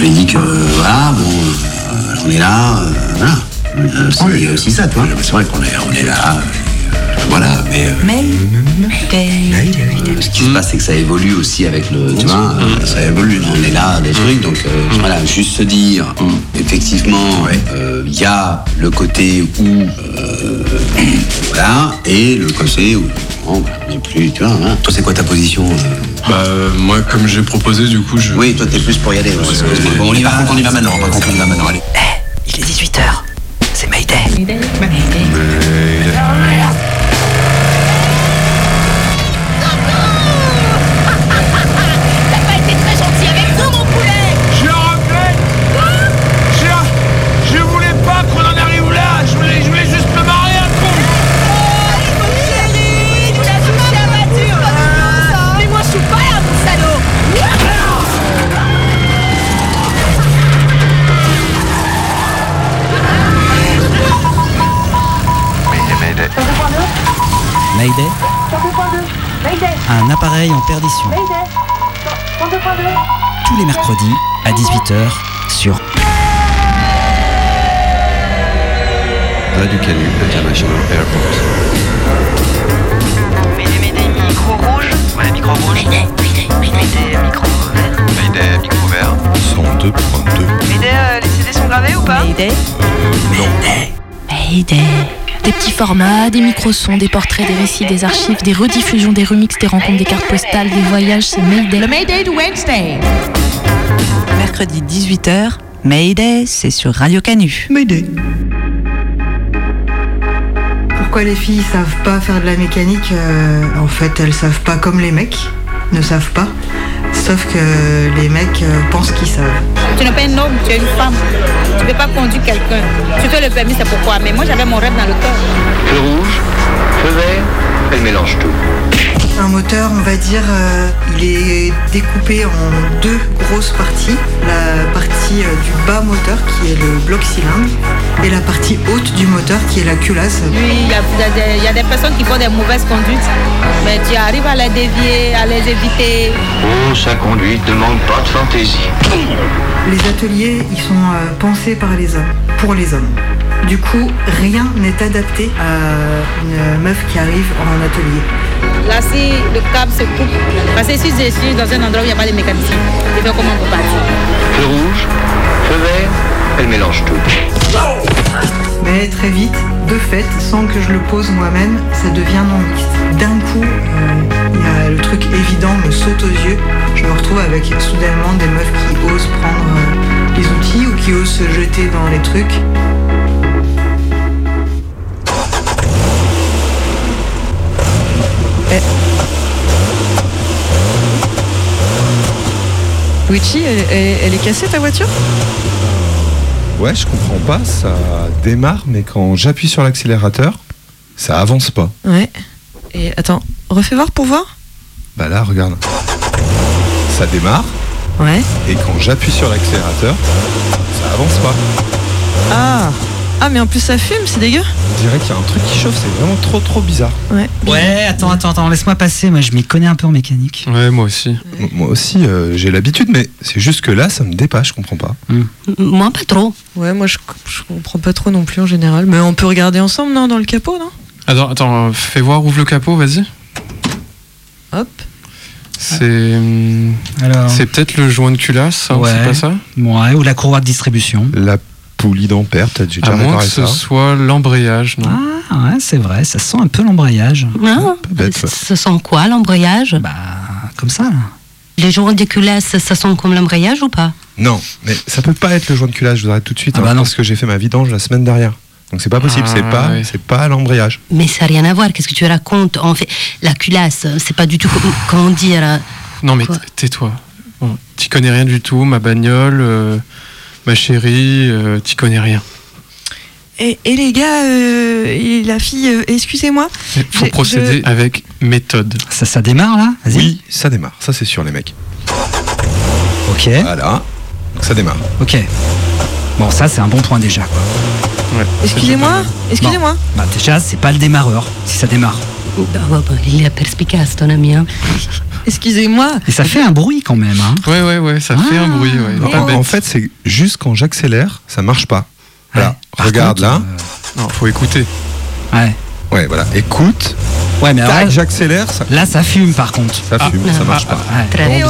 lui ai dit que, voilà, bon, euh, on est là, euh, voilà. Euh, c'est- a aussi ça, toi. C'est vrai qu'on est, on est là, voilà, mais... euh, ce qui se passe, c'est que ça évolue aussi avec le. Tu vois, euh, ça évolue. On est là, des trucs. Donc, euh, voilà, juste se dire, effectivement, euh, il y a le côté où. euh, voilà, et le côté où. Bon, bah, on n'est plus, tu vois. hein. Toi, c'est quoi ta position euh? Bah, euh, moi, comme j'ai proposé, du coup, je. Oui, toi, t'es plus pour y aller. ouais. Bon, on y va. Par contre, on y va maintenant. On y va maintenant. Allez. Il est 18h. C'est Mayday. T'as Un appareil en perdition. Tous les mercredis à 18h sur Radio Canu International Airport. Mayday, Mayday, micro rouge. Ouais, micro rouge. Mayday, Mayday, Mayday, micro vert. Mayday, micro vert. 102.2. Mayday, euh, les CD sont gravés ou pas? Mayday Mayday. Des petits formats, des micro-sons, des portraits, des récits, des archives, des rediffusions, des remixes, des rencontres, des cartes postales, des voyages, c'est Mayday. Le Mayday de Wednesday Mercredi 18h, Mayday, c'est sur Radio Canu. Mayday. Pourquoi les filles savent pas faire de la mécanique euh, En fait, elles savent pas comme les mecs ne savent pas. Sauf que les mecs euh, pensent qu'ils savent. Tu n'es pas un homme, tu es une femme. Tu ne peux pas conduire quelqu'un. Tu te le permis, c'est pourquoi? Mais moi, j'avais mon rêve dans le cœur. Feu rouge, feu vert, elle mélange tout. Un moteur, on va dire, euh, il est découpé en deux grosses parties. La partie euh, du bas moteur qui est le bloc cylindre et la partie haute du moteur qui est la culasse. Oui, il y, a- il y a des- personnes qui font des mauvaises conduites. Mais tu arrives à les dévier, à les éviter. Oh, sa conduite ne manque pas de fantaisie. Les ateliers, ils sont euh, pensés par les hommes, pour les hommes. Du coup, rien n'est adapté à une meuf qui arrive en atelier. Là, si le câble se coupe, parce que si je suis dans un endroit où il n'y a pas de mécanicien, je vais comment on peut partir Feu rouge, feu vert, elle mélange tout. Mais très vite, de fait, sans que je le pose moi-même, ça devient non mixte. D'un coup, euh, il y a le truc évident me saute aux yeux. Je me retrouve avec soudainement des meufs qui osent prendre euh, les outils ou qui osent se jeter dans les trucs. Elle, elle- elle est cassée ta voiture? Ouais, je comprends pas, ça démarre, mais quand j'appuie sur l'accélérateur, ça avance pas. Ouais. Et attends, refais voir pour voir Bah là, regarde. Ça démarre, Ouais. et quand j'appuie sur l'accélérateur, ça avance pas. Ah Ah, mais en plus ça fume, c'est dégueu On dirait qu'il y a un truc qui chauffe, c'est vraiment trop trop bizarre. Ouais. Ouais, attends, attends, attends, laisse-moi passer. Moi, je m'y connais un peu en mécanique. Ouais, moi aussi. Moi aussi, euh, j'ai l'habitude, mais c'est juste que là, ça me dépasse, je comprends pas. Moi, pas trop. Ouais, moi je, je comprends pas trop non plus en général. Mais on peut regarder ensemble, non, dans le capot, non? Attends, attends, fais voir, ouvre le capot, vas-y. Hop. C'est. Alors. C'est peut-être le joint de culasse, hein, Ouais. c'est pas ça? Ouais, ou la courroie de distribution. La poulie d'ampère, t'as j'ai déjà À moins que ce ça. soit l'embrayage, non Ah, ouais, c'est vrai, ça sent un peu l'embrayage. Non bête, ouais. Ça sent quoi, l'embrayage? Bah, comme ça, là. Les joints de culasse, ça sent comme l'embrayage ou pas? Non, mais ça peut pas être le joint de culasse, je vous arrête tout de suite, Ah bah hein, non. parce que j'ai fait ma vidange la semaine dernière. Donc c'est pas possible, Ah, c'est pas, oui. c'est pas l'embrayage. Mais ça n'a rien à voir, qu'est-ce que tu racontes? En fait, la culasse, c'est pas du tout, comme- comment dire... euh, Non, mais tais-toi. Bon, t'y connais rien du tout, ma bagnole, euh, ma chérie, euh, t'y connais rien. Et, et les gars, euh, et la fille, euh, excusez-moi. Il faut Je- procéder avec méthode. Ça, ça démarre, là Vas-y. Oui, ça démarre, ça c'est sûr les mecs. Ok, Voilà, donc ça démarre. ok. Bon, ça, c'est un bon point déjà. Ouais. Excusez-moi, excusez-moi. Bah, déjà, c'est pas le démarreur, si ça démarre. Bah, bah, bah, il est perspicace, ton ami. hein. Excusez-moi. Et ça fait un bruit quand même. Hein. Ouais, ouais, ouais, ça fait un bruit. Ouais. En, fait, c'est juste quand j'accélère, ça marche pas. Voilà, regarde contre, là. Non, faut écouter. Ouais. Ouais, voilà. Écoute, Ouais, mais tac, j'accélère, ça, là, ça fume par contre. ça fume, ça marche pas. Ouais.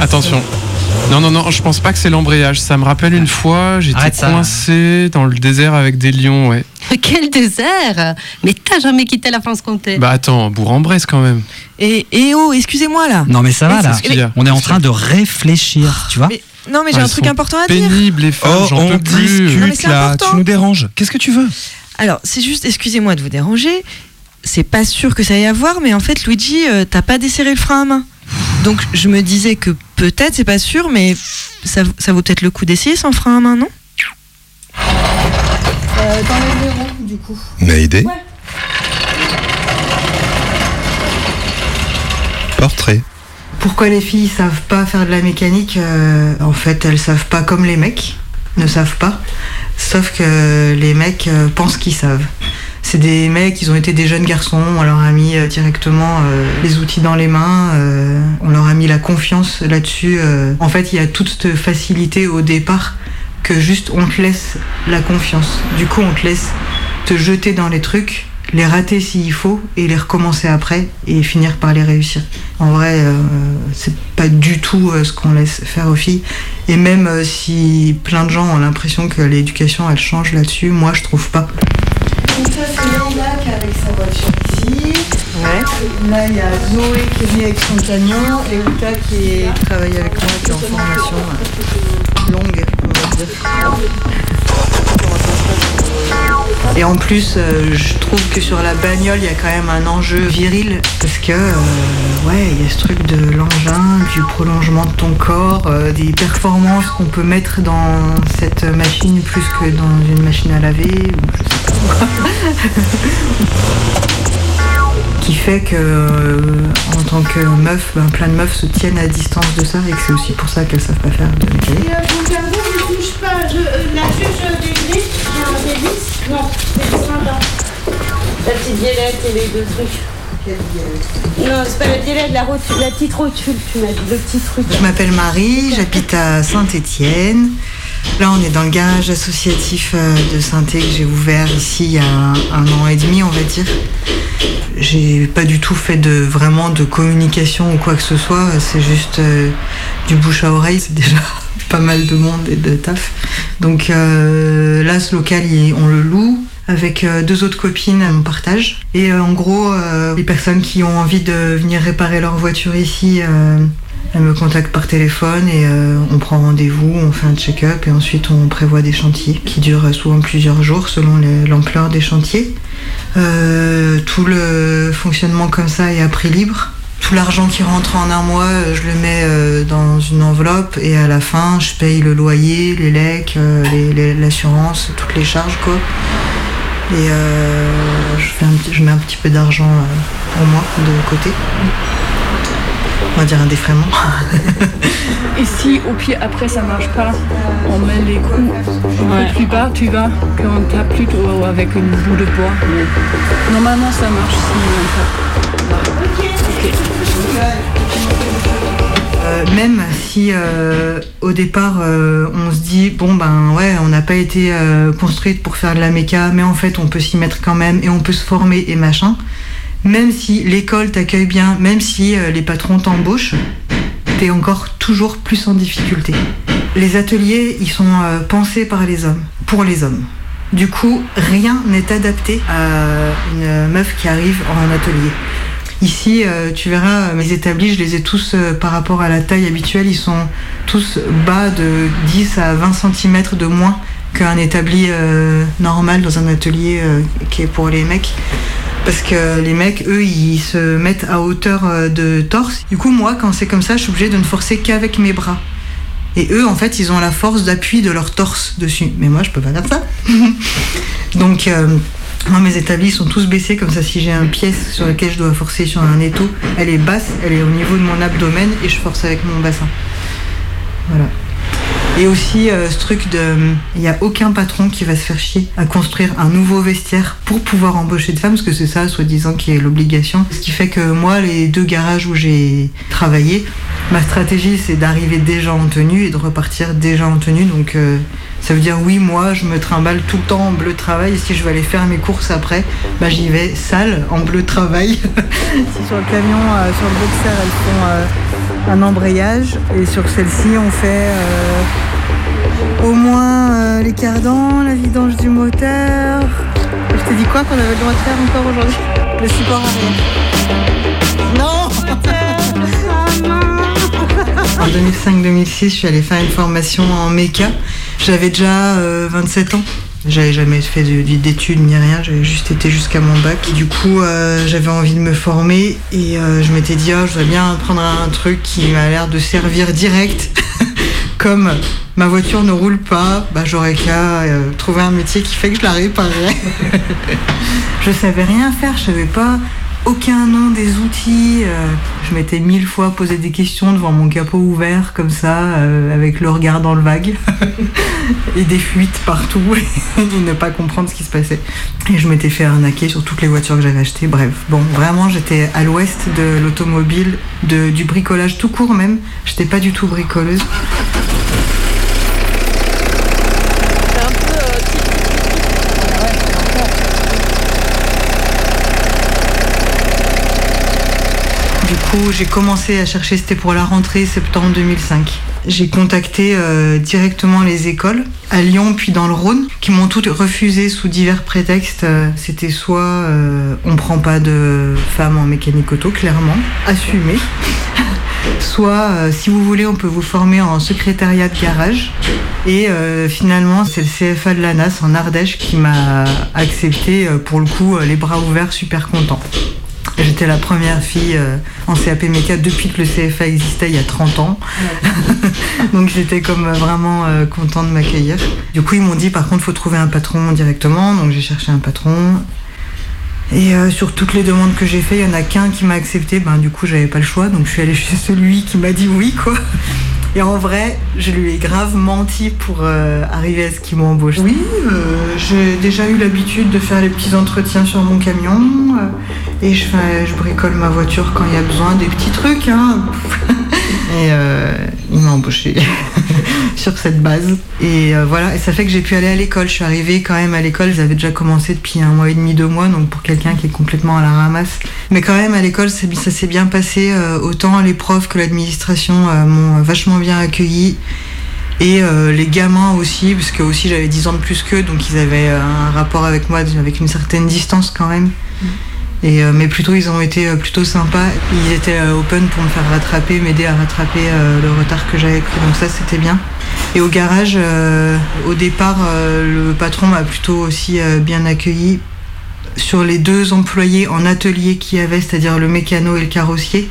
Attention. Non, non, non, je pense pas que c'est l'embrayage. Ça me rappelle une fois, j'étais coincé dans le désert avec des lions, ouais. Quel désert? Mais t'as jamais quitté la France-Comté Bah attends, Bourg-en-Bresse quand même. Et, et oh, excusez-moi là. Non, mais ça va C'est là. On est en train de réfléchir, tu vois. Mais- non, mais j'ai Ah, un truc important à dire. Pénible les femmes, Oh, j'en on peux plus. Non, mais discute là, important. tu nous déranges. Qu'est-ce que tu veux? Alors, c'est juste, excusez-moi de vous déranger. C'est pas sûr que ça aille avoir, mais en fait, Luigi, euh, t'as pas desserré le frein à main. Donc, je me disais que peut-être, c'est pas sûr, mais ça, ça vaut peut-être le coup d'essayer sans frein à main, non? Euh, dans du coup. Ouais. Portrait. Pourquoi les filles savent pas faire de la mécanique euh, En fait, elles savent pas comme les mecs ne savent pas. Sauf que les mecs euh, pensent qu'ils savent. C'est des mecs, ils ont été des jeunes garçons, on leur a mis euh, directement euh, les outils dans les mains, on leur a mis la confiance là-dessus. En fait, il y a toute cette facilité au départ que juste on te laisse la confiance. Du coup, on te laisse te jeter dans les trucs, les rater s'il faut et les recommencer après et finir par les réussir. En vrai, euh, c'est pas du tout euh, ce qu'on laisse faire aux filles. Et même euh, si plein de gens ont l'impression que l'éducation elle change là-dessus, moi je trouve pas. Donc ça c'est est avec sa voiture ici. Là il y a Zoé qui est venue avec son camion et Uta qui travaille avec moi, qui est en formation longue, on va dire. Et en plus, euh, je trouve que sur la bagnole, il y a quand même un enjeu viril parce que, euh, ouais, il y a ce truc de l'engin, du prolongement de ton corps, euh, des performances qu'on peut mettre dans cette machine plus que dans une machine à laver. Qui fait que, en tant que meuf, ben, plein de meufs se tiennent à distance de ça et que c'est aussi pour ça qu'elles savent pas faire de touche pas. Je, la juge des grilles, des vis Non, des là La petite violette et les deux trucs. Non, c'est pas la violette, la, rotule, la petite rotule, tu m'as dit, le petit truc. Je m'appelle Marie, j'habite à Saint-Étienne. Là, on est dans le garage associatif euh, de saint que j'ai ouvert ici il y a un, un an et demi, on va dire. J'ai pas du tout fait de vraiment de communication ou quoi que ce soit. C'est juste euh, du bouche à oreille. C'est déjà pas mal de monde et de taf. Donc euh, là, ce local, on le loue avec euh, deux autres copines, on partage. Et euh, en gros, les personnes qui ont envie de venir réparer leur voiture ici, elles me contactent par téléphone et on prend rendez-vous, on fait un check-up et ensuite on prévoit des chantiers qui durent souvent plusieurs jours selon l'ampleur des chantiers. Tout le fonctionnement comme ça est à prix libre. Tout l'argent qui rentre en un mois, euh, je le mets euh, dans une enveloppe et à la fin, je paye le loyer, les lecs, euh, l'assurance, toutes les charges quoi. Et euh, je, fais un petit- je mets un petit peu d'argent au moins de côté. On va dire un défraiement. Et si au pire après ça marche pas, on met les coups un peu plus bas, tu vas, qu'on tape plutôt avec une bout de bois. Normalement ça marche si on tape. Euh, même si euh, au départ euh, on se dit bon ben ouais on n'a pas été construite pour faire de la méca mais en fait on peut s'y mettre quand même et on peut se former et machin. Même si l'école t'accueille bien même si les patrons t'embauchent t'es encore toujours plus en difficulté. Les ateliers ils sont pensés par les hommes pour les hommes. Du coup rien n'est adapté à une meuf qui arrive en atelier Ici, euh, tu verras, euh, mes établis, je les ai tous, euh, par rapport à la taille habituelle, ils sont tous bas de 10 à 20 cm de moins qu'un établi normal dans un atelier qui est pour les mecs. Parce que les mecs, eux, ils se mettent à hauteur de torse. Du coup, moi, quand c'est comme ça, je suis obligée de ne forcer qu'avec mes bras. Et eux, en fait, ils ont la force d'appui de leur torse dessus. Mais moi, je peux pas faire ça. Donc, moi, mes établis sont tous baissés, comme ça, si j'ai un pièce sur lequel je dois forcer sur un étau, elle est basse, elle est au niveau de mon abdomen et je force avec mon bassin. Voilà. Et aussi euh, ce truc de, il n'y a aucun patron qui va se faire chier à construire un nouveau vestiaire pour pouvoir embaucher de femmes, parce que c'est ça, soi-disant, qui est l'obligation. Ce qui fait que moi, les deux garages où j'ai travaillé, ma stratégie, c'est d'arriver déjà en tenue et de repartir déjà en tenue. Donc euh, ça veut dire oui, moi, je me trimballe tout le temps en bleu travail. Et si je vais aller faire mes courses après, bah, j'y vais sale en bleu travail. sur le camion, euh, sur le boxer, elles font euh, un embrayage, et sur celle-ci, on fait au moins les cardans, la vidange du moteur. Je t'ai dit quoi qu'on avait le droit de faire encore aujourd'hui? Le support arrière. En 2005-2006, je suis allée faire une formation en méca. J'avais déjà euh, 27 ans. J'avais jamais fait de- d'études ni rien, j'avais juste été jusqu'à mon bac. Du coup, euh, j'avais envie de me former et euh, je m'étais dit, oh, je voudrais bien prendre un truc qui m'a l'air de servir direct. Comme ma voiture ne roule pas, bah, j'aurais qu'à euh, trouver un métier qui fait que je la réparerais. je savais rien faire, je savais pas aucun nom des outils. euh, je m'étais mille fois posé des questions devant mon capot ouvert comme ça, euh, avec le regard dans le vague et des fuites partout et ne pas comprendre ce qui se passait. Et je m'étais fait arnaquer sur toutes les voitures que j'avais achetées. Bref, bon, vraiment j'étais à l'ouest de l'automobile, du bricolage tout court même. J'étais pas du tout bricoleuse. Du coup, j'ai commencé à chercher, c'était pour la rentrée septembre 2005. J'ai contacté euh, directement les écoles à Lyon puis dans le Rhône qui m'ont toutes refusé sous divers prétextes. Euh, C'était soit euh, on prend pas de femmes en mécanique auto, clairement, assumé. soit euh, si vous voulez on peut vous former en secrétariat de garage. Et finalement c'est le CFA de l'ANAS en Ardèche qui m'a accepté pour le coup les bras ouverts super content. J'étais la première fille euh, en CAP méca depuis que le CFA existait il y a 30 ans. Donc j'étais comme euh, vraiment euh, content de m'accueillir. Du coup ils m'ont dit par contre faut trouver un patron directement. Donc j'ai cherché un patron. Et euh, sur toutes les demandes que j'ai fait, il y en a qu'un qui m'a accepté. Ben du coup j'avais pas le choix. Donc je suis allée chez celui qui m'a dit oui quoi. Et en vrai, je lui ai grave menti pour euh, arriver à ce qu'il m'embauche. Oui, euh, j'ai déjà eu l'habitude de faire les petits entretiens sur mon camion. euh, et je, bricole ma voiture quand il y a besoin, des petits trucs. Hein. et euh, il m'a embauché sur cette base. Et euh, voilà, et ça fait que j'ai pu aller à l'école. Je suis arrivée quand même à l'école, j'avais déjà commencé depuis un mois et demi, deux mois, donc pour quelqu'un qui est complètement à la ramasse. Mais quand même, à l'école, ça s'est bien passé. euh, autant les profs que l'administration m'ont vachement bien accueilli. Et les gamins aussi, parce que aussi j'avais 10 ans de plus qu'eux, donc ils avaient un rapport avec moi avec une certaine distance quand même. Euh, mais plutôt, ils ont été euh, plutôt sympas. Ils étaient euh, open pour me faire rattraper, m'aider à rattraper le retard que j'avais pris. Donc ça, c'était bien. Et au garage, au départ, le patron m'a plutôt aussi bien accueilli. Sur les deux employés en atelier qu'il y avait, c'est-à-dire le mécano et le carrossier,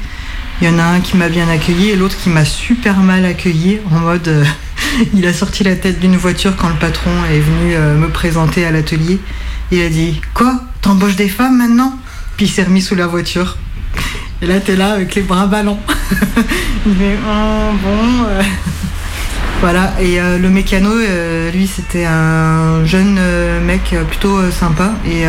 il y en a un qui m'a bien accueilli et l'autre qui m'a super mal accueilli en mode il a sorti la tête d'une voiture quand le patron est venu me présenter à l'atelier. Il a dit Quoi? T'embauches des femmes maintenant? Puis il s'est remis sous la voiture. Et là, t'es là avec les bras ballants. il fait Oh, bon. euh. Voilà, et euh, le mécano, euh, lui, c'était un jeune mec plutôt sympa. Et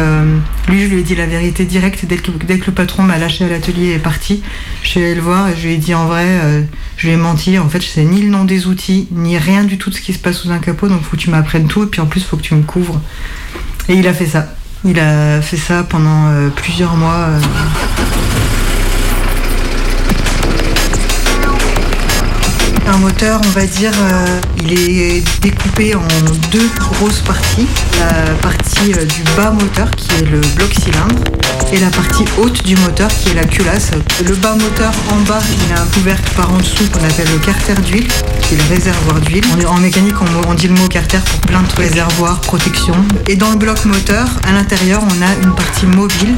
lui, je lui ai dit la vérité directe dès que, le patron m'a lâché à l'atelier et est parti. Je suis allée le voir et je lui ai dit en vrai, je lui ai menti. En fait, je sais ni le nom des outils, ni rien du tout de ce qui se passe sous un capot. Donc, faut que tu m'apprennes tout. Et puis en plus, faut que tu me couvres. Et il a fait ça. Il a fait ça pendant euh, plusieurs mois. Un moteur, on va dire, euh, il est découpé en deux grosses parties. La partie euh, du bas moteur qui est le bloc cylindre et la partie haute du moteur qui est la culasse. Le bas moteur en bas, il a un couvercle par en dessous qu'on appelle le carter d'huile, qui est le réservoir d'huile. En mécanique, on, dit le mot carter pour plein de trucs, réservoir, protection. Et dans le bloc moteur, à l'intérieur, on a une partie mobile,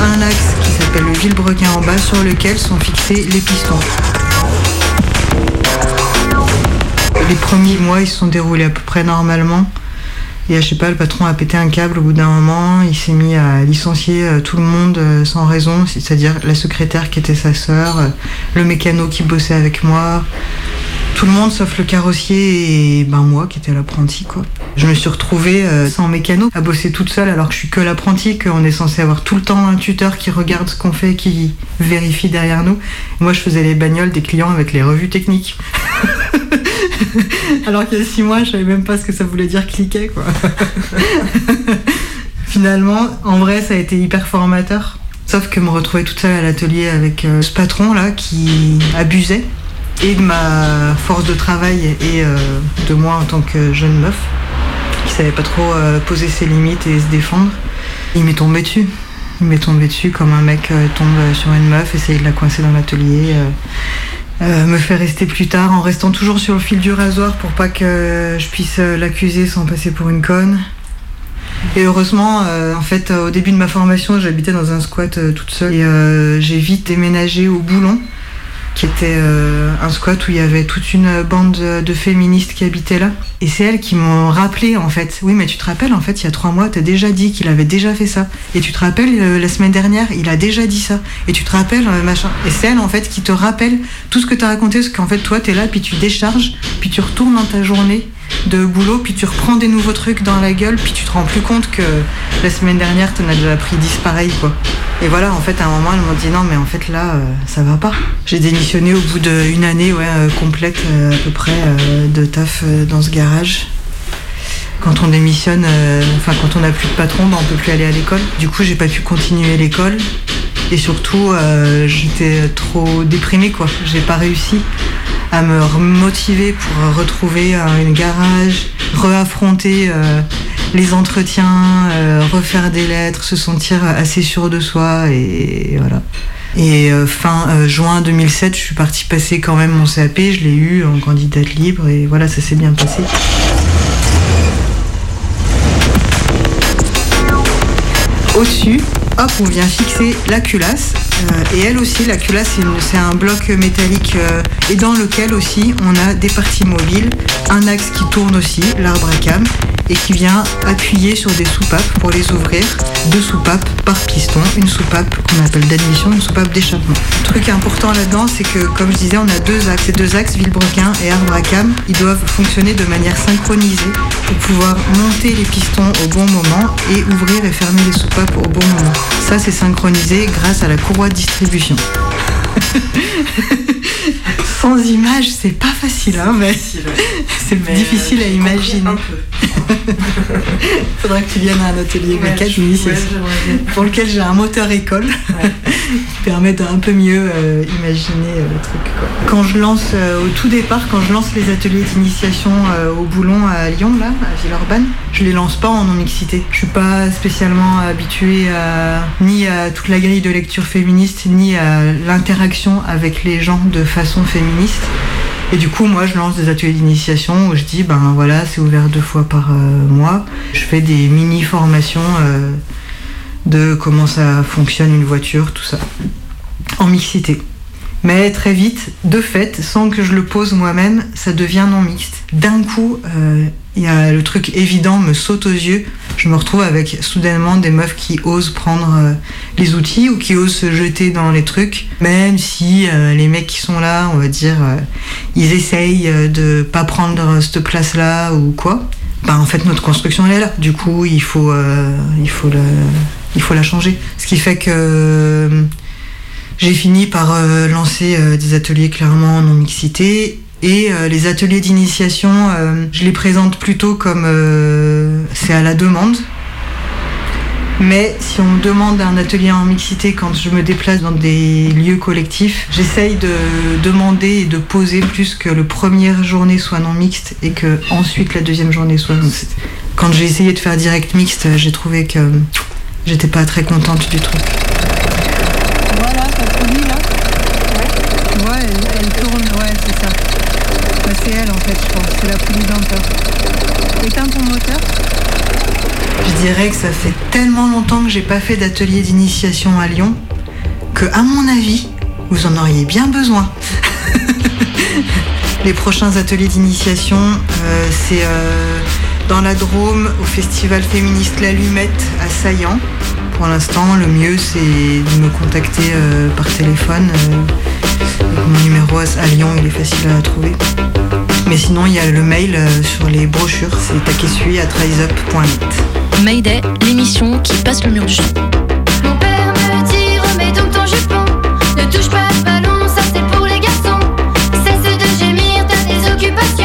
un axe qui s'appelle le vilebrequin en bas, sur lequel sont fixés les pistons. Les premiers mois, ils se sont déroulés à peu près normalement. Et je sais pas, le patron a pété un câble au bout d'un moment. Il s'est mis à licencier euh, tout le monde euh, sans raison, c'est-à-dire la secrétaire qui était sa sœur, euh, le mécano qui bossait avec moi, tout le monde sauf le carrossier et ben moi qui étais l'apprenti quoi. Je me suis retrouvée euh, sans mécano à bosser toute seule alors que je suis que l'apprenti, qu'on est censé avoir tout le temps un tuteur qui regarde ce qu'on fait, qui vérifie derrière nous. Moi je faisais les bagnoles des clients avec les revues techniques. alors qu'il y a six mois je savais même pas ce que ça voulait dire cliquer quoi. Finalement, en vrai ça a été hyper formateur. Sauf que me retrouver toute seule à l'atelier avec euh, ce patron là qui abusait et de ma force de travail et euh, de moi en tant que jeune meuf qui savait pas trop euh, poser ses limites et se défendre. Il m'est tombé dessus. Il m'est tombé dessus comme un mec euh, tombe sur une meuf, essaye de la coincer dans l'atelier. me fait rester plus tard en restant toujours sur le fil du rasoir pour pas que je puisse l'accuser sans passer pour une conne. Et heureusement, en fait, au début de ma formation, j'habitais dans un squat toute seule et j'ai vite déménagé au Boulon, qui était euh, un squat où il y avait toute une bande de, féministes qui habitaient là. Et c'est elles qui m'ont rappelé, en fait. Oui, mais tu te rappelles, en fait, il y a trois mois, t'as déjà dit qu'il avait déjà fait ça. Et tu te rappelles, euh, la semaine dernière, il a déjà dit ça. Et tu te rappelles, euh, machin. Et c'est elle, en fait, qui te rappelle tout ce que t'as raconté, parce qu'en fait, toi, t'es là, puis tu décharges, puis tu retournes dans ta journée de boulot, puis tu reprends des nouveaux trucs dans la gueule, puis tu te rends plus compte que la semaine dernière, t'en as déjà pris 10 pareils, quoi. Et voilà, en fait, à un moment, elles m'ont dit non, mais en fait, là, euh, ça va pas. J'ai démissionné au bout d'une année, ouais, euh, complète, euh, à peu près, de taf dans ce garage. Quand on démissionne, enfin, quand on n'a plus de patron, bah, on peut plus aller à l'école. Du coup, j'ai pas pu continuer l'école. Et surtout, euh, j'étais trop déprimée, quoi. J'ai pas réussi à me remotiver pour retrouver un une garage, reaffronter euh, les entretiens, euh, refaire des lettres, se sentir assez sûr de soi et voilà. Et euh, fin euh, juin 2007, je suis partie passer quand même mon CAP, je l'ai eu en candidate libre et voilà, ça s'est bien passé. Au-dessus, hop, on vient fixer la culasse. Euh, et elle aussi, la culasse, c'est un bloc métallique euh, et dans lequel aussi on a des parties mobiles, un axe qui tourne aussi, l'arbre à cam, et qui vient appuyer sur des soupapes pour les ouvrir. Deux soupapes par piston, une soupape qu'on appelle d'admission, une soupape d'échappement. Le truc important là-dedans, c'est que, comme je disais, on a deux axes. Ces deux axes, Villebrequin et arbre à cam, ils doivent fonctionner de manière synchronisée pour pouvoir monter les pistons au bon moment et ouvrir et fermer les soupapes au bon moment. Ça, c'est synchronisé grâce à la courroie distribution. Sans image, c'est pas facile, hein, mais c'est difficile à imaginer. Faudra que tu viennes à un atelier mécanique pour lequel j'ai un moteur école qui permet d'un peu mieux euh, imaginer euh, le truc. quoi. Quand je lance euh, au tout départ, quand je lance les ateliers d'initiation euh, au Boulon à Lyon, là, à Villeurbanne, je les lance pas en non-mixité. Je suis pas spécialement habituée à, ni à toute la grille de lecture féministe, ni à avec les gens de façon féministe. Et du coup, moi, je lance des ateliers d'initiation où je dis, ben voilà, c'est ouvert deux fois par euh, mois. Je fais des mini-formations euh, de comment ça fonctionne une voiture, tout ça, en mixité. Mais très vite, de fait, sans que je le pose moi-même, ça devient non mixte. D'un coup, euh, le truc évident me saute aux yeux. Je me retrouve avec soudainement des meufs qui osent prendre euh, les outils ou qui osent se jeter dans les trucs, même si euh, les mecs qui sont là, on va dire, euh, ils essayent de pas prendre cette place-là ou quoi. Bah en fait notre construction elle est là. Du coup il faut il faut la changer. Ce qui fait que j'ai fini par lancer des ateliers clairement non mixité et euh, les ateliers d'initiation, euh, je les présente plutôt comme euh, c'est à la demande. Mais si on me demande un atelier en mixité quand je me déplace dans des lieux collectifs, j'essaye de demander et de poser plus que le première journée soit non mixte et que ensuite la deuxième journée soit mixte. Quand j'ai essayé de faire direct mixte, j'ai trouvé que j'étais pas très contente du truc. Voilà, ça polie là Tu vois, elle, elle tourne, ouais. C'est elle en fait, je pense, c'est la poulie d'Antor. Éteins ton moteur. Je dirais que ça fait tellement longtemps que j'ai pas fait d'atelier d'initiation à Lyon que, à mon avis, vous en auriez bien besoin. Les prochains ateliers d'initiation, euh, c'est euh, dans la Drôme, au festival féministe L'Allumette à Saillant. Pour l'instant, le mieux, c'est de me contacter euh, par téléphone. euh, mon numéro à à Lyon, il est facile à trouver. mais sinon, il y a le mail euh, sur les brochures, c'est takesui at riseup.net. Mayday, l'émission qui passe le mur du son. Mon père me dit remets donc ton jupon Ne touche pas ce ballon, ça c'est pour les garçons Cesse de gémir, t'as des occupations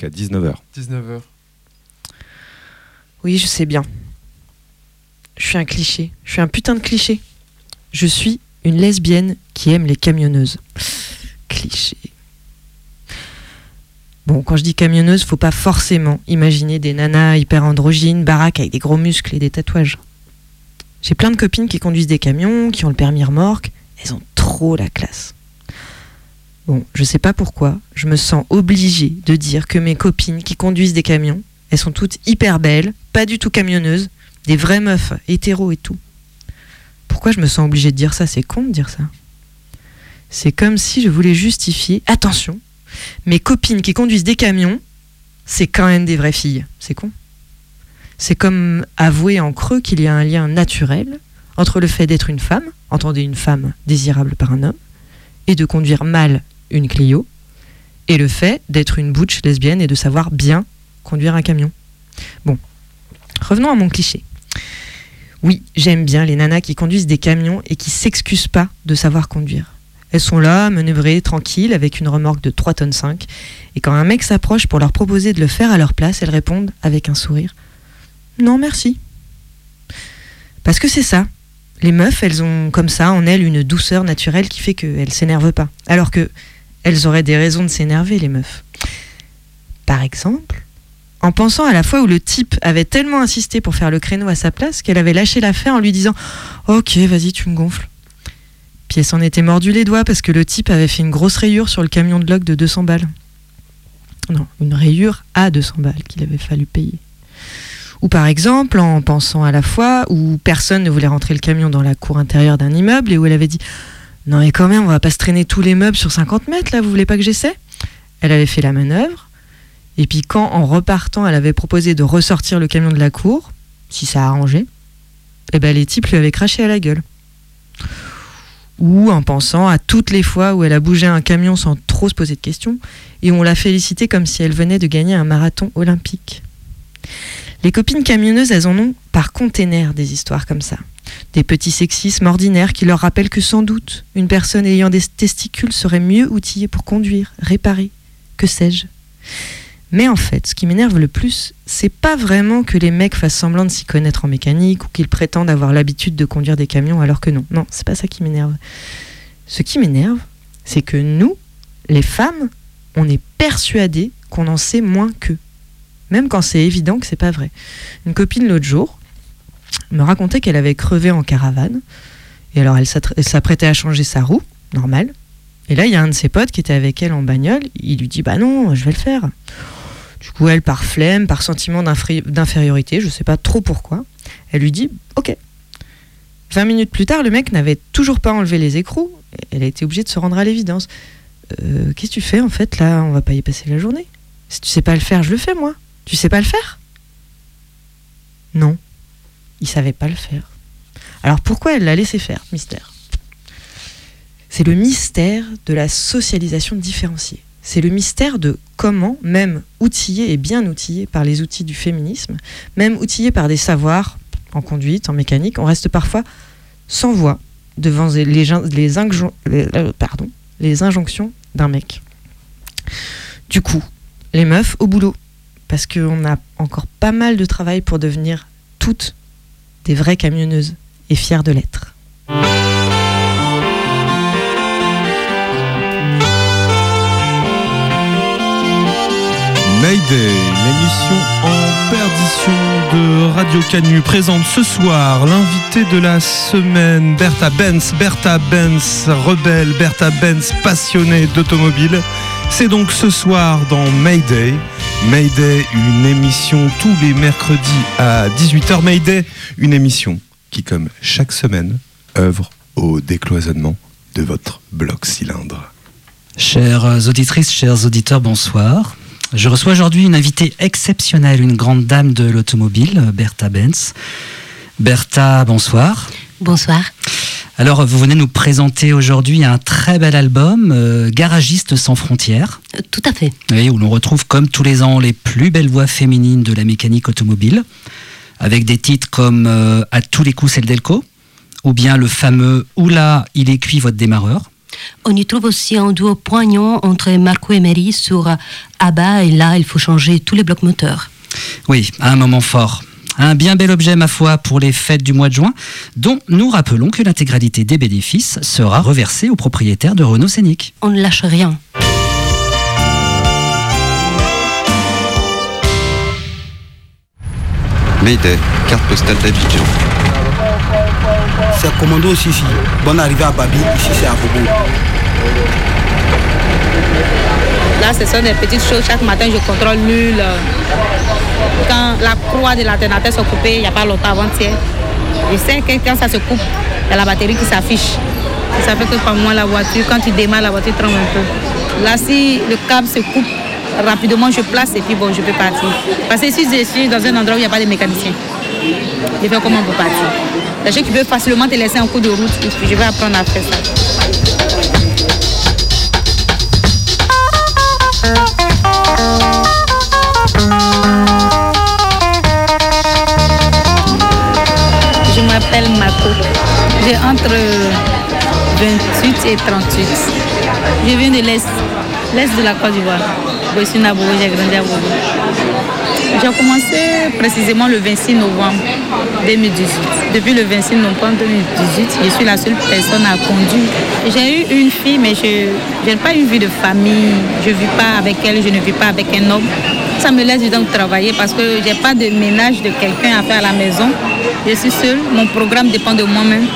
jusqu'à 19h. 19h. Oui, je sais bien. Je suis un cliché. Je suis un putain de cliché. Je suis une lesbienne qui aime les camionneuses. Cliché. Bon, quand je dis camionneuse, faut pas forcément imaginer des nanas hyper androgynes, baraques avec des gros muscles et des tatouages. J'ai plein de copines qui conduisent des camions, qui ont le permis remorque. Elles ont trop la classe. Bon, je sais pas pourquoi, je me sens obligée de dire que mes copines qui conduisent des camions, elles sont toutes hyper belles, pas du tout camionneuses, des vraies meufs, hétéros et tout. Pourquoi je me sens obligée de dire ça? C'est con de dire ça. C'est comme si je voulais justifier, attention, mes copines qui conduisent des camions, c'est quand même des vraies filles. C'est con. C'est comme avouer en creux qu'il y a un lien naturel entre le fait d'être une femme, entendez une femme désirable par un homme, et de conduire mal une Clio, et le fait d'être une butch lesbienne et de savoir bien conduire un camion. Bon, revenons à mon cliché. Oui, j'aime bien les nanas qui conduisent des camions et qui s'excusent pas de savoir conduire. Elles sont là, manœuvrées, tranquilles, avec une remorque de 3 tonnes 5. Et quand un mec s'approche pour leur proposer de le faire à leur place, elles répondent avec un sourire Non, merci. Parce que c'est ça. Les meufs, elles ont comme ça en elles une douceur naturelle qui fait qu'elles s'énervent pas. Alors que elles auraient des raisons de s'énerver, les meufs. Par exemple, en pensant à la fois où le type avait tellement insisté pour faire le créneau à sa place qu'elle avait lâché l'affaire en lui disant Ok, vas-y, tu me gonfles. Puis elle s'en était mordu les doigts parce que le type avait fait une grosse rayure sur le camion de log de 200 balles. Non, une rayure à 200 balles qu'il avait fallu payer. Ou par exemple, en pensant à la fois où personne ne voulait rentrer le camion dans la cour intérieure d'un immeuble et où elle avait dit Non, mais quand même, on va pas se traîner tous les meubles sur 50 mètres là, vous voulez pas que j'essaie? Elle avait fait la manœuvre. Et puis quand, en repartant, elle avait proposé de ressortir le camion de la cour, si ça arrangeait, eh ben les types lui avaient craché à la gueule. Ou en pensant à toutes les fois où elle a bougé un camion sans trop se poser de questions, et on l'a félicitée comme si elle venait de gagner un marathon olympique. Les copines camionneuses, elles en ont par container des histoires comme ça. Des petits sexismes ordinaires qui leur rappellent que sans doute, une personne ayant des testicules serait mieux outillée pour conduire, réparer, que sais-je. Mais en fait, ce qui m'énerve le plus, c'est pas vraiment que les mecs fassent semblant de s'y connaître en mécanique ou qu'ils prétendent avoir l'habitude de conduire des camions alors que non. Non, c'est pas ça qui m'énerve. Ce qui m'énerve, c'est que nous, les femmes, on est persuadés qu'on en sait moins qu'eux. Même quand c'est évident que c'est pas vrai. Une copine l'autre jour, me racontait qu'elle avait crevé en caravane. Et alors, elle s'apprêtait à changer sa roue, normal. Et là, il y a un de ses potes qui était avec elle en bagnole. Il lui dit Bah non, je vais le faire. Du coup, elle, par flemme, par sentiment d'infériorité, je sais pas trop pourquoi, elle lui dit Ok. 20 minutes plus tard, le mec n'avait toujours pas enlevé les écrous. Elle a été obligée de se rendre à l'évidence. Euh, Qu'est-ce que tu fais en fait là? On va pas y passer la journée. Si tu sais pas le faire, je le fais moi. Tu sais pas le faire? Non. Il savait pas le faire. Alors pourquoi elle l'a laissé faire Mystère? C'est le mystère de la socialisation différenciée. C'est le mystère de comment, même outillé et bien outillé par les outils du féminisme, même outillé par des savoirs en conduite, en mécanique, on reste parfois sans voix devant les, les, euh, injonctions d'un mec. Du coup, les meufs au boulot, parce qu'on a encore pas mal de travail pour devenir toutes des vraies camionneuses et fières de l'être. Mayday, l'émission en perdition de Radio Canu présente ce soir l'invité de la semaine, Bertha Benz. Bertha Benz, rebelle, Bertha Benz, passionnée d'automobile. C'est donc ce soir dans Mayday. Mayday, une émission tous les mercredis à 18h. Mayday, une émission qui, comme chaque semaine, œuvre au décloisonnement de votre bloc cylindre. Chères auditrices, chers auditeurs, bonsoir. Je reçois aujourd'hui une invitée exceptionnelle, une grande dame de l'automobile, Bertha Benz. Bertha, bonsoir. Bonsoir. Alors, vous venez nous présenter aujourd'hui un très bel album, euh, Garagiste sans frontières. Tout à fait. Oui, où l'on retrouve comme tous les ans les plus belles voix féminines de la mécanique automobile, avec des titres comme euh, À tous les coups c'est le Delco, ou bien le fameux Oula, il est cuit votre démarreur. On y trouve aussi un duo poignant entre Marco et Mary sur euh, Abba et là, il faut changer tous les blocs moteurs. Oui, un moment fort. Un bien bel objet, ma foi, pour les fêtes du mois de juin, dont nous rappelons que l'intégralité des bénéfices sera reversée aux propriétaires de Renault Scénic. On ne lâche rien. Mayday, carte postale d'Abidjan. C'est commando aussi ici. Bonne arrivée à Babi, ici c'est à Bobo. Là, ce sont des petites choses. Chaque matin, je contrôle l'huile. Quand la croix de l'alternateur s'est coupée, il n'y a pas longtemps avant-hier, je sais que quand ça se coupe, il y a la batterie qui s'affiche. Ça fait que par moi, la voiture, quand tu démarres, la voiture tremble un peu. Là, si le câble se coupe, rapidement, je place et puis bon, je peux partir. Parce que si je suis dans un endroit où il n'y a pas de mécanicien, je fais comment pour partir? Sachez que tu peux facilement te laisser en cours de route. Je vais apprendre à faire ça. M'appelle. J'ai entre 28 et 38. Je viens de l'Est, l'Est de la Côte d'Ivoire. Je suis j'ai grandi à. J'ai commencé précisément le 26 novembre 2018. Depuis le 26 novembre 2018, je suis la seule personne à conduire. J'ai eu une fille, mais je n'ai pas une vie de famille. Je ne vis pas avec elle, je ne vis pas avec un homme. Ça me laisse de travailler parce que je n'ai pas de ménage de quelqu'un à faire à la maison. Je suis seule, mon programme dépend de moi-même.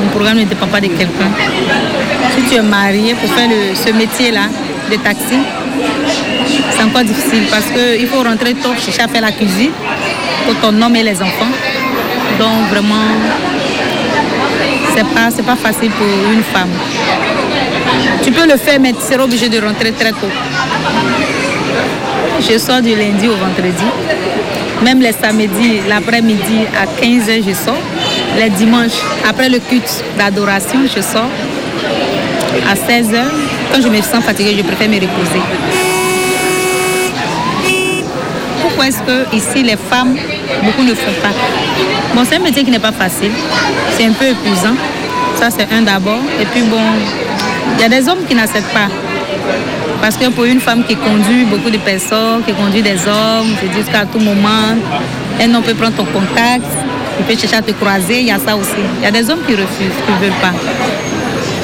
Mon programme ne dépend pas de quelqu'un. Si tu es marié pour faire le- ce métier-là de taxi, c'est encore difficile parce qu'il faut rentrer tôt, chercher à faire la cuisine pour ton homme et les enfants. Donc vraiment, c'est pas, pas facile pour une femme. Tu peux le faire, mais tu seras obligé de rentrer très tôt. Je sors du lundi au vendredi. Même les samedis, l'après-midi à 15h, je sors. Les dimanches, après le culte d'adoration, je sors. À 16h, quand je me sens fatiguée, je préfère me reposer. Pourquoi est-ce que ici les femmes, beaucoup ne font pas? Bon, c'est un métier qui n'est pas facile. C'est un peu épuisant. Ça, c'est un d'abord. Et puis bon, il y a des hommes qui n'acceptent pas. Parce que pour une femme qui conduit beaucoup de personnes, qui conduit des hommes, je dis qu'à tout moment, elle non peut prendre ton contact, elle peut chercher à te croiser, il y a ça aussi. Il y a des hommes qui refusent, qui ne veulent pas.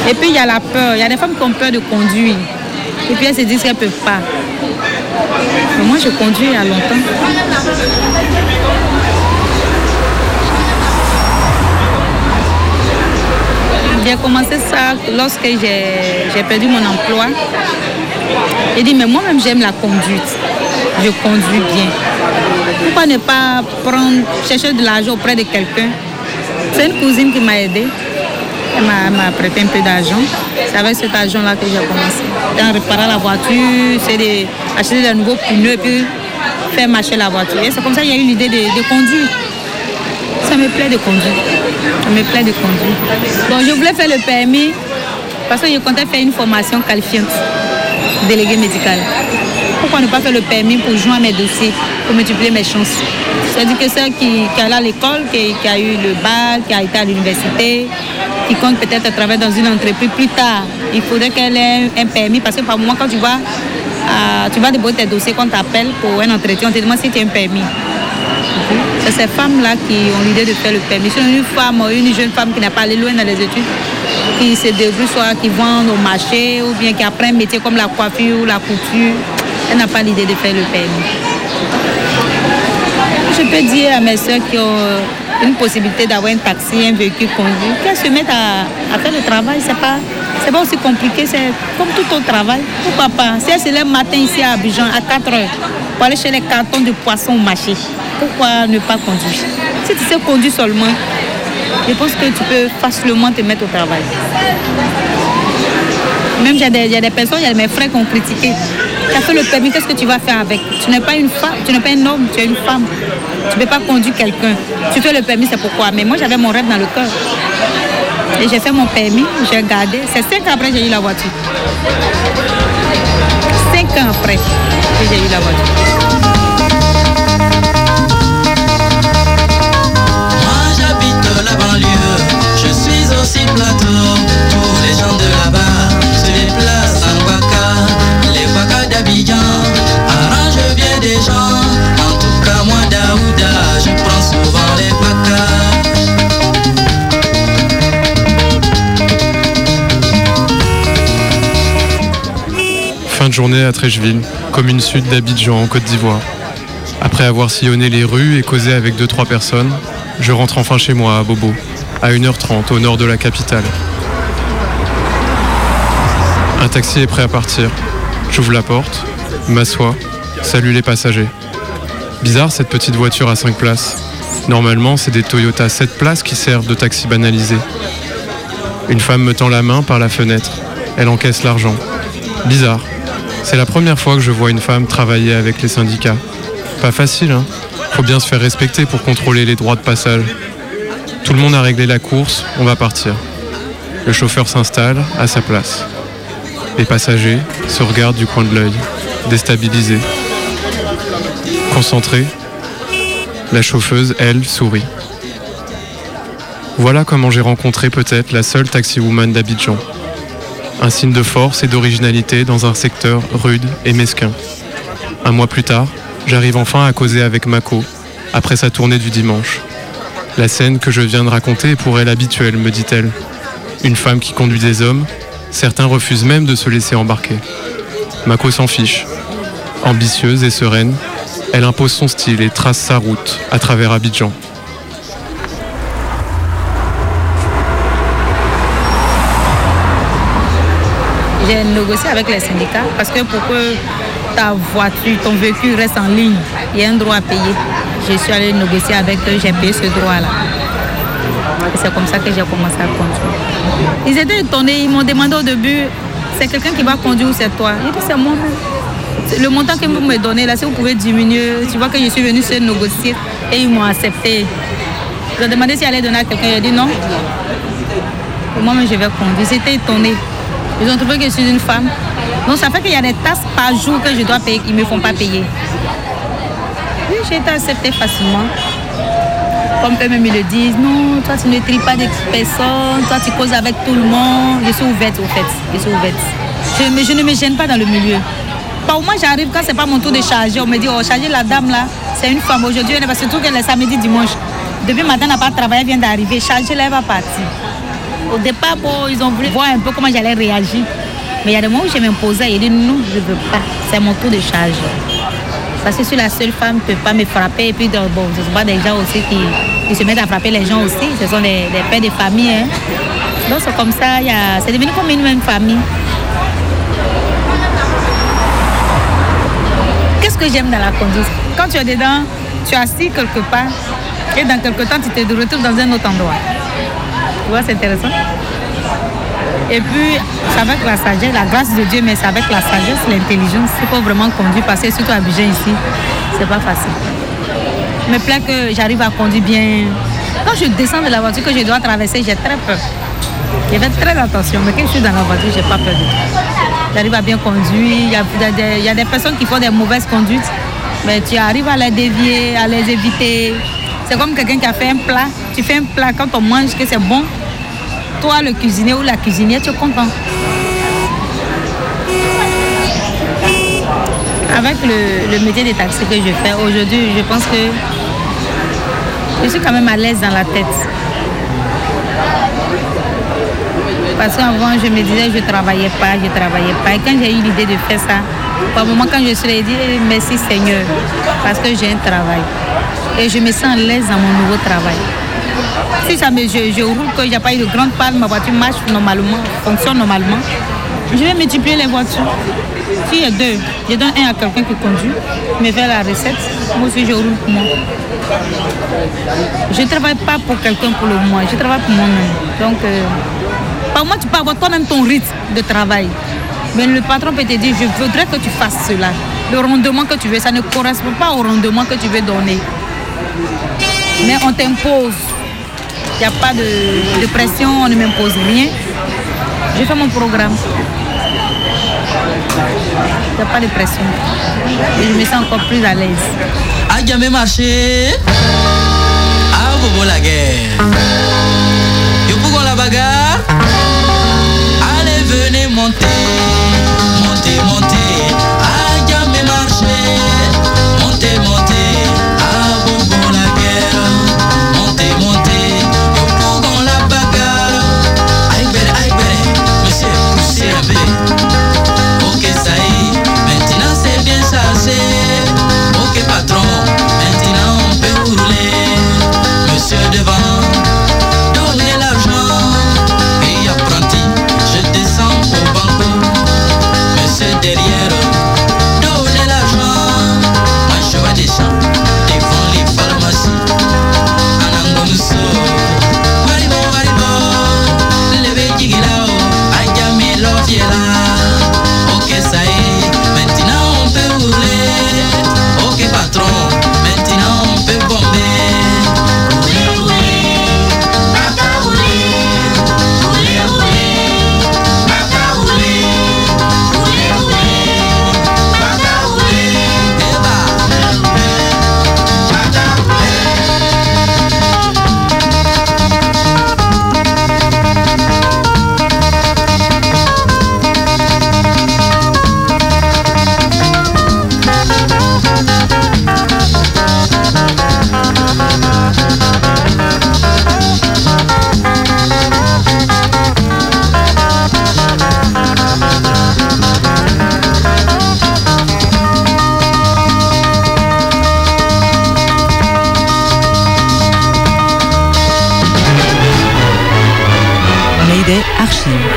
Et puis il y a la peur, il y a des femmes qui ont peur de conduire. Et puis elles se disent qu'elles ne peuvent pas. Mais moi, je conduis il y a longtemps. J'ai commencé ça lorsque j'ai perdu mon emploi. J'ai dit, mais moi-même, j'aime la conduite. Je conduis bien. Pourquoi ne pas prendre, chercher de l'argent auprès de quelqu'un? C'est une cousine qui m'a aidé. Elle m'a- prêté un peu d'argent. C'est avec cet argent-là que j'ai commencé. En réparant la voiture, c'est d'acheter de nouveaux pneus puis faire marcher la voiture. Et c'est comme ça qu'il y a eu l'idée de, de conduire. Ça me plaît de conduire. Ça me plaît de conduire. Donc je voulais faire le permis parce que je comptais faire une formation qualifiante, délégué médical. Pourquoi ne pas faire le permis pour joindre mes dossiers, pour multiplier mes chances? C'est-à-dire que celle qui, qui allée à l'école, qui, a eu le bac, qui a été à l'université, qui compte peut-être travailler dans une entreprise plus tard, il faudrait qu'elle ait un permis parce que par moment, quand tu vas, à- tu vas déposer tes dossiers, qu'on t'appelle pour un entretien, on te demande si tu as un permis. C'est ces femmes-là qui ont l'idée de faire le permis. C'est une femme, une jeune femme qui n'a pas allé loin dans les études, qui se débrouille, soit qui vend au marché, ou bien qui apprend un métier comme la coiffure ou la couture. Elle n'a pas l'idée de faire le permis. Je peux dire à mes soeurs qui ont euh, une possibilité d'avoir un taxi, un véhicule conduit, qu'elles se mettent à, à faire le travail. C'est pas, c'est pas aussi compliqué, c'est comme tout autre travail. Pourquoi pas? Si elles se lèvent matin ici à Abidjan à 4 heures pour aller chez les cartons de poissons au marché, pourquoi ne pas conduire? Si tu sais conduire seulement, je pense que tu peux facilement te mettre au travail. Même il y a des personnes, il y a mes frères qui ont critiqué. Tu as fait le permis, qu'est-ce que tu vas faire avec? Tu n'es pas une femme, tu n'es pas un homme, tu es une femme. Tu ne peux pas conduire quelqu'un. Tu fais le permis, c'est pourquoi? Mais moi, j'avais mon rêve dans le cœur. Et j'ai fait mon permis, j'ai gardé. C'est cinq ans après j'ai eu la voiture. Cinq ans après que j'ai eu la voiture. Journée à Trècheville, commune sud d'Abidjan en Côte d'Ivoire. Après avoir sillonné les rues et causé avec deux trois personnes, je rentre enfin chez moi à Bobo, à 1h30 au nord de la capitale. Un taxi est prêt à partir. J'ouvre la porte, m'assois, salue les passagers. Bizarre cette petite voiture à 5 places. Normalement, c'est des Toyota 7 places qui servent de taxi banalisé. Une femme me tend la main par la fenêtre. Elle encaisse l'argent. Bizarre. C'est la première fois que je vois une femme travailler avec les syndicats. Pas facile, hein Faut bien se faire respecter pour contrôler les droits de passage. Tout le monde a réglé la course, on va partir. Le chauffeur s'installe à sa place. Les passagers se regardent du coin de l'œil, déstabilisés. Concentrés, la chauffeuse, elle, sourit. Voilà comment j'ai rencontré peut-être la seule taxi-woman d'Abidjan. Un signe de force et d'originalité dans un secteur rude et mesquin. Un mois plus tard, j'arrive enfin à causer avec Mako, après sa tournée du dimanche. La scène que je viens de raconter est pour elle habituelle, me dit-elle. Une femme qui conduit des hommes, certains refusent même de se laisser embarquer. Mako s'en fiche. Ambitieuse et sereine, elle impose son style et trace sa route à travers Abidjan. J'ai négocié avec les syndicats parce que pour ta voiture, ton véhicule reste en ligne, il y a un droit à payer. Je suis allée négocier avec eux, j'ai payé ce droit-là. Et c'est comme ça que j'ai commencé à conduire. Ils étaient étonnés, ils m'ont demandé au début, c'est quelqu'un qui va conduire ou c'est toi? J'ai dit, c'est moi-même. Le montant que vous me donnez là, si vous pouvez diminuer, tu vois que je suis venue se négocier et ils m'ont accepté. Ils ont demandé si j'allais donner à quelqu'un, j'ai dit non. Moi-même, je vais conduire. Ils étaient étonnés. Ils ont trouvé que je suis une femme. Donc ça fait qu'il y a des tasses par jour que je dois payer, qu'ils ne me font pas payer. Oui, j'ai été acceptée facilement. Comme eux-mêmes ils le disent, non, toi tu ne tries pas des personnes, toi tu causes avec tout le monde. Je suis ouverte au fait, je suis ouverte. Je, me- je ne me gêne pas dans le milieu. Par moi j'arrive quand c'est pas mon tour de charger, on me dit, oh charger la dame là, c'est une femme aujourd'hui, elle que surtout qu'elle est samedi, dimanche. Depuis matin, elle n'a pas travaillé, elle vient d'arriver, charger là, elle va partir. Au départ, bon, ils ont voulu voir un peu comment j'allais réagir. Mais il y a des moments où je m'imposais et dit non, je ne veux pas. C'est mon tour de charge. Parce que je suis la seule femme qui ne peut pas me frapper. Et puis, bon, ce sont pas des gens aussi qui, se mettent à frapper les gens aussi. Ce sont des, pères de famille. hein. Donc c'est comme ça, a- c'est devenu comme une même famille. Qu'est-ce que j'aime dans la conduite? Quand tu es dedans, tu es assis quelque part et dans quelque temps, tu te retrouves dans un autre endroit. Tu vois, c'est intéressant. Et puis, c'est avec la sagesse, la grâce de Dieu, mais c'est avec la sagesse, l'intelligence. Il faut vraiment conduire parce que surtout à Abidjan ici, c'est pas facile. Il me plaît que j'arrive à conduire bien. Quand je descends de la voiture que je dois traverser, j'ai très peur. Je fais très attention, mais quand je suis dans la voiture, j'ai pas peur du tout. J'arrive à bien conduire. Il y a des personnes qui font des mauvaises conduites, mais tu arrives à les dévier, à les éviter. C'est comme quelqu'un qui a fait un plat. Tu fais un plat, quand on mange, que c'est bon. Toi, le cuisinier ou la cuisinière, tu es content. Avec le, métier des taxis que je fais aujourd'hui, je pense que je suis quand même à l'aise dans la tête. Parce qu'avant, je me disais, je ne travaillais pas, je ne travaillais pas. Et quand j'ai eu l'idée de faire ça, par moment, quand je suis dit, merci Seigneur, parce que j'ai un travail. Et je me sens à l'aise dans mon nouveau travail. Si ça me, je, je roule, que il n'y a pas eu de grande panne, ma voiture marche normalement, fonctionne normalement, je vais multiplier les voitures. S'il y a deux, je donne un à quelqu'un qui conduit, me fait la recette, moi aussi je roule pour moi. Je ne travaille pas pour quelqu'un pour le mois, je travaille pour moi-même. Donc, euh, par moi, tu peux avoir toi-même ton rythme de travail. Mais le patron peut te dire, je voudrais que tu fasses cela. Le rendement que tu veux, ça ne correspond pas au rendement que tu veux donner. Mais on t'impose. N'y a pas de, pression, on ne m'impose rien. Je fais mon programme. Il n'y a pas de pression. Et je me sens encore plus à l'aise. A jamais marché. Ah, bobo la guerre.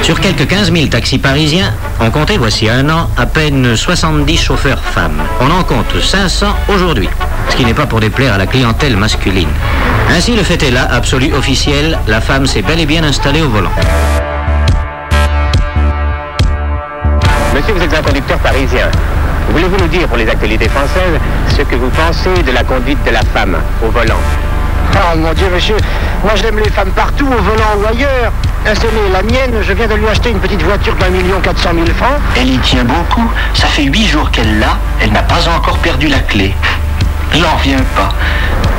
Sur quelques 15 000 taxis parisiens, on comptait voici un an à peine 70 chauffeurs femmes. On en compte 500 aujourd'hui, ce qui n'est pas pour déplaire à la clientèle masculine. Ainsi, le fait est là, absolu, officiel, la femme s'est bel et bien installée au volant. Monsieur, vous êtes un conducteur parisien. Voulez-vous nous dire pour les actualités françaises ce que vous pensez de la conduite de la femme au volant? Oh mon Dieu, monsieur, moi j'aime les femmes partout, au volant ou ailleurs. Installée la mienne, je viens de lui acheter une petite voiture d'un million quatre cent mille francs. Elle y tient beaucoup. Ça fait huit jours qu'elle l'a. Elle n'a pas encore perdu la clé. J'en reviens pas.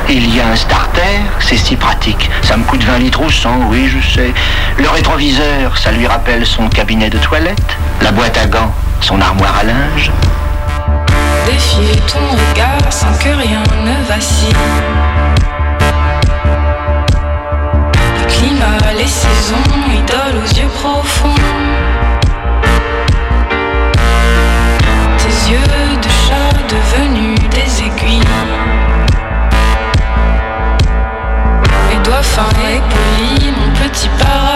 Il y a un starter, c'est si pratique. Ça me coûte 20 litres au 100, oui, je sais. Le rétroviseur, ça lui rappelle son cabinet de toilette. La boîte à gants, son armoire à linge. Défier ton regard sans que rien ne vacille. Les saisons, idole aux yeux profonds. Tes yeux de chat devenus des aiguilles. Les doigts fins et polis, mon petit parapluie.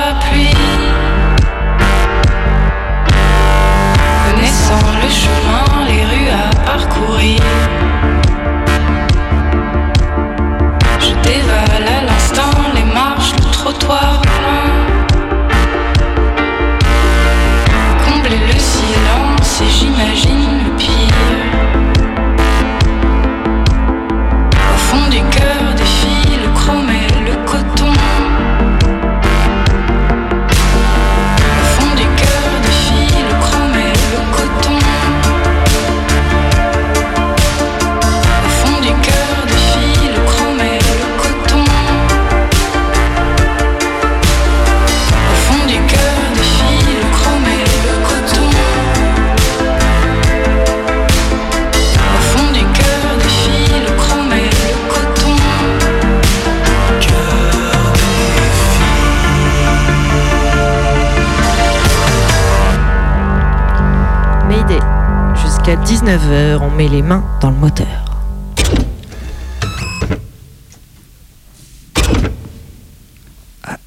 19h, on met les mains dans le moteur.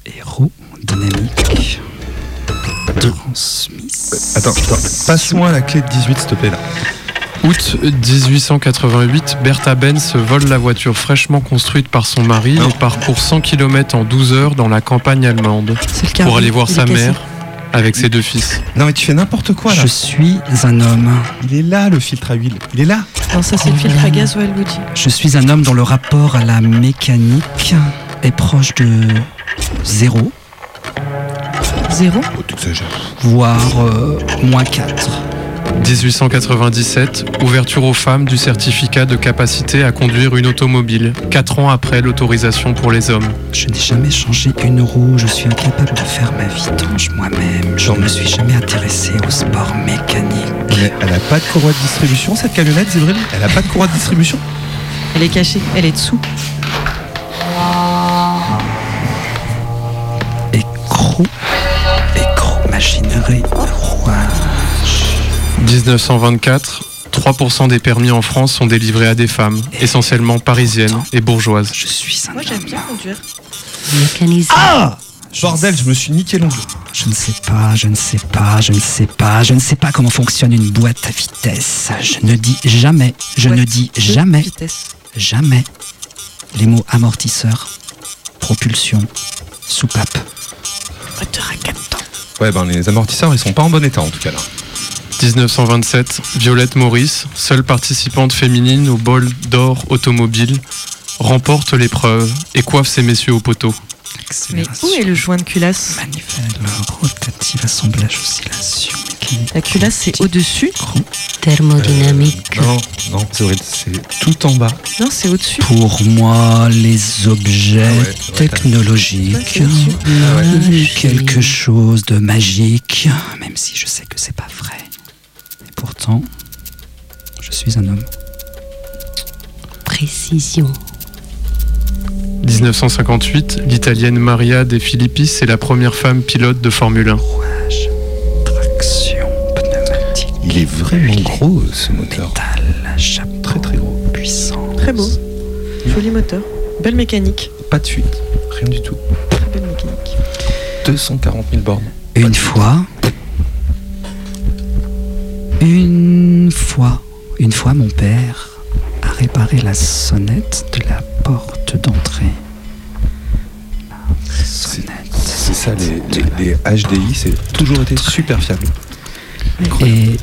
Aérodynamique. Transmise. Attends, attends, passe-moi la clé de 18 s'il te plaît là. Août 1888, Bertha Benz vole la voiture fraîchement construite par son mari et parcourt 100 km en 12 heures dans la campagne allemande pour aller voir sa mère avec ses deux fils. Non mais tu fais n'importe quoi là. Je suis un homme. Il est là le filtre à huile. Il est là. Non, ça c'est le filtre à gasoil, Luigi. Je suis un homme dont le rapport à la mécanique est proche de zéro, Zéro? Oh, t'exagères. voire euh, moins 4. 1897, ouverture aux femmes du certificat de capacité à conduire une automobile, 4 ans après l'autorisation pour les hommes. Je n'ai jamais changé une roue, je suis incapable de faire ma vidange moi-même. Je ne me suis jamais intéressé au sport mécanique. Mais elle a pas de courroie de distribution cette camionnette, Zébril? Elle a pas de courroie de distribution? Elle est cachée, elle est dessous. Écrou, écrou, machinerie, rouage. 1924, 3% des permis en France sont délivrés à des femmes, essentiellement parisiennes et bourgeoises. Je suis un Moi j'aime bien conduire. Mécanisme. Ah Bordel, je me suis niqué l'ongle. Je ne sais pas, je ne sais pas, je ne sais pas, je ne sais pas comment fonctionne une boîte à vitesse. Je ne dis jamais, je ne dis jamais, Vitesse. jamais les mots amortisseur, propulsion, soupape. Moteur à 4 temps. Ouais, ben les amortisseurs ils sont pas en bon état en tout cas là. 1927, Violette Maurice, seule participante féminine au bol d'or automobile, remporte l'épreuve et coiffe ses messieurs au poteau. Mais où est le joint de culasse Manivelle, rotative, assemblage, oscillation, mécanique. La culasse c'est au-dessus Thermodynamique. Non, non, c'est tout en bas. Non, c'est au-dessus. Pour moi, les objets Ah ouais, ouais, t'as- technologiques Ouais, au-dessus. Ah ouais. quelque chose de magique, même si je sais que c'est pas vrai. Pourtant, je suis un homme. Précision. 1958, l'italienne Maria De Filippis est la première femme pilote de Formule 1. Rouage, traction, pneumatique, Il est vraiment gros ce moteur. métal, chapeau, Très très gros. puissant. Très beau. Joli moteur. Belle mécanique. Pas de fuite, rien du tout. Très belle mécanique. 240 000 bornes. Une fois, une fois, une fois, mon père a réparé la sonnette de la porte d'entrée. La sonnette. C'est ça, les, les- les HDI, c'est toujours été super fiable. Et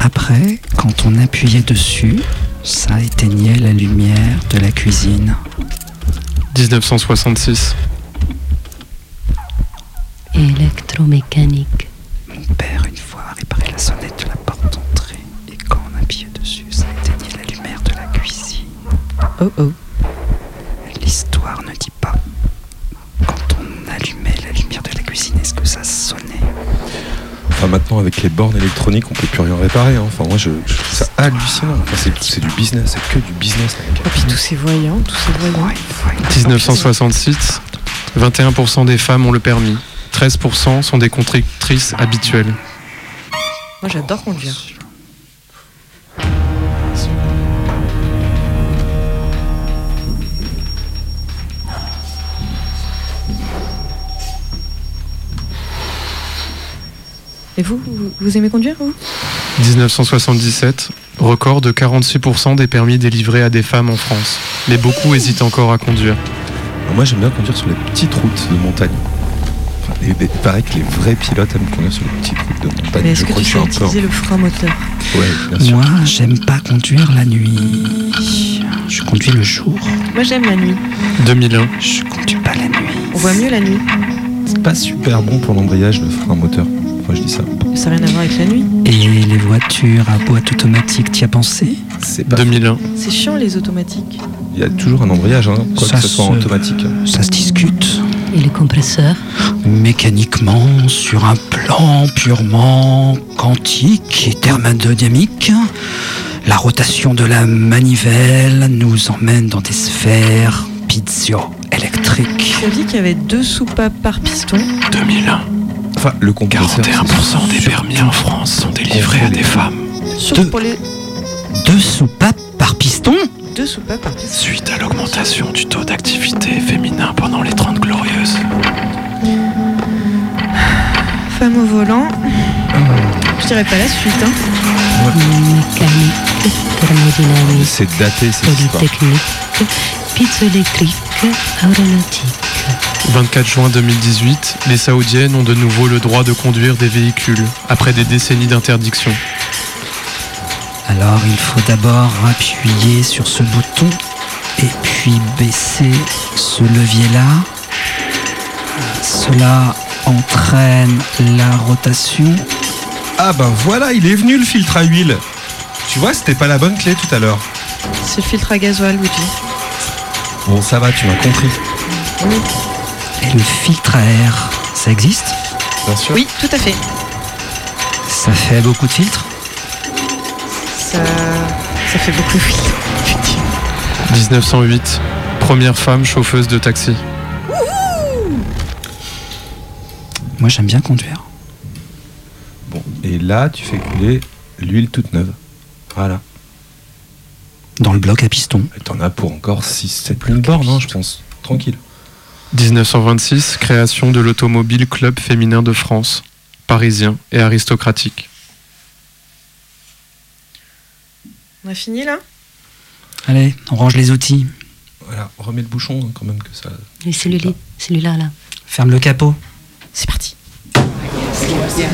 après, quand on appuyait dessus, ça éteignait la lumière de la cuisine. 1966, Électromécanique. Mon père, une fois, a réparé la sonnette Oh oh. L'histoire ne dit pas. Quand on allumait la lumière de la cuisine, est-ce que ça sonnait? Enfin, maintenant, avec les bornes électroniques, on peut plus rien réparer. hein. Enfin, moi, je, je trouve ça hallucinant. Enfin, c'est, c'est du business, c'est que du business. Et puis tous ces voyants, tous ces voyants. 1966, 21% des femmes ont le permis, 13% sont des conductrices habituelles. Moi j'adore conduire. Et vous, vous, vous aimez conduire, vous? 1977, record de 46% des permis délivrés à des femmes en France. Mais beaucoup hésitent encore à conduire. Moi, j'aime bien conduire sur les petites routes de montagne. Enfin, et- et il paraît que les vrais pilotes aiment conduire sur les petites routes de montagne. Mais est-ce je que crois tu sais utiliser le frein moteur? Ouais, bien sûr. Moi, j'aime pas conduire la nuit. Je conduis le jour. Moi j'aime la nuit. 2001, Je conduis pas la nuit. On voit mieux la nuit. C'est pas super bon pour l'embrayage, le frein moteur. Je dis ça. Ça n'a rien à voir avec la nuit. Et les voitures à boîte automatique, t'y as pensé C'est pas. 2001, C'est chiant les automatiques. Il y a toujours un embrayage, hein, quoi Ça que ce soit en se- automatique. Ça se discute. Et les compresseurs Mécaniquement, sur un plan purement quantique et thermodynamique, la rotation de la manivelle nous emmène dans des sphères piezoélectriques. Tu as dit qu'il y avait deux soupapes par piston. 2001, Enfin, le compresseur. 41% des permis en France sont délivrés à des femmes. Surtout Deux. pour les Deux soupapes par piston deux soupapes par piston. Suite à l'augmentation du taux d'activité féminin pendant les 30 glorieuses. Femme au volant. Je dirais pas la suite. Hein. Mécanique, thermodynamique, C'est daté cette histoire. aéronautique. 24 juin 2018, les Saoudiennes ont de nouveau le droit de conduire des véhicules, après des décennies d'interdiction. Alors il faut d'abord appuyer sur ce bouton et puis baisser ce levier-là. Cela entraîne la rotation. Ah ben voilà, il est venu le filtre à huile. Tu vois, c'était pas la bonne clé tout à l'heure. C'est le filtre à gasoil, Luigi. Bon, ça va, tu m'as compris. Et le filtre à air, ça existe Bien sûr. Oui, tout à fait. Ça fait beaucoup de filtres Ça, ça fait beaucoup de filtres. effectivement. 1908, première femme chauffeuse de taxi. Moi j'aime bien conduire. Bon, et là, tu fais couler l'huile toute neuve. Voilà. Dans le bloc à piston. Et t'en as pour encore 6-7 000 bornes, hein, je pense. Tranquille. 1926, création de l'Automobile Club féminin de France, parisien et aristocratique. On a fini là? Allez, on range les outils. Voilà, remets le bouchon hein, quand même que ça. Et celui-là, celui-là, là. Ferme le capot. C'est parti. Mayday,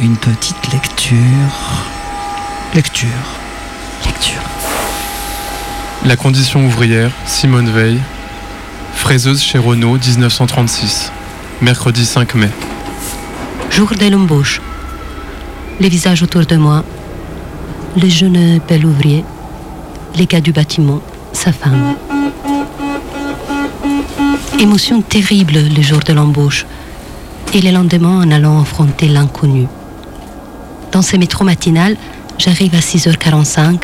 une petite lecture Lecture. Lecture. La condition ouvrière, Simone Veil. Fraiseuse chez Renault, 1936. Mercredi 5 mai. Jour de l'embauche. Les visages autour de moi. Le jeune bel ouvrier. Les gars du bâtiment. Sa femme. Émotion terrible le jour de l'embauche. Et le lendemain en allant affronter l'inconnu. Dans ce métro matinal, j'arrive à 6h45.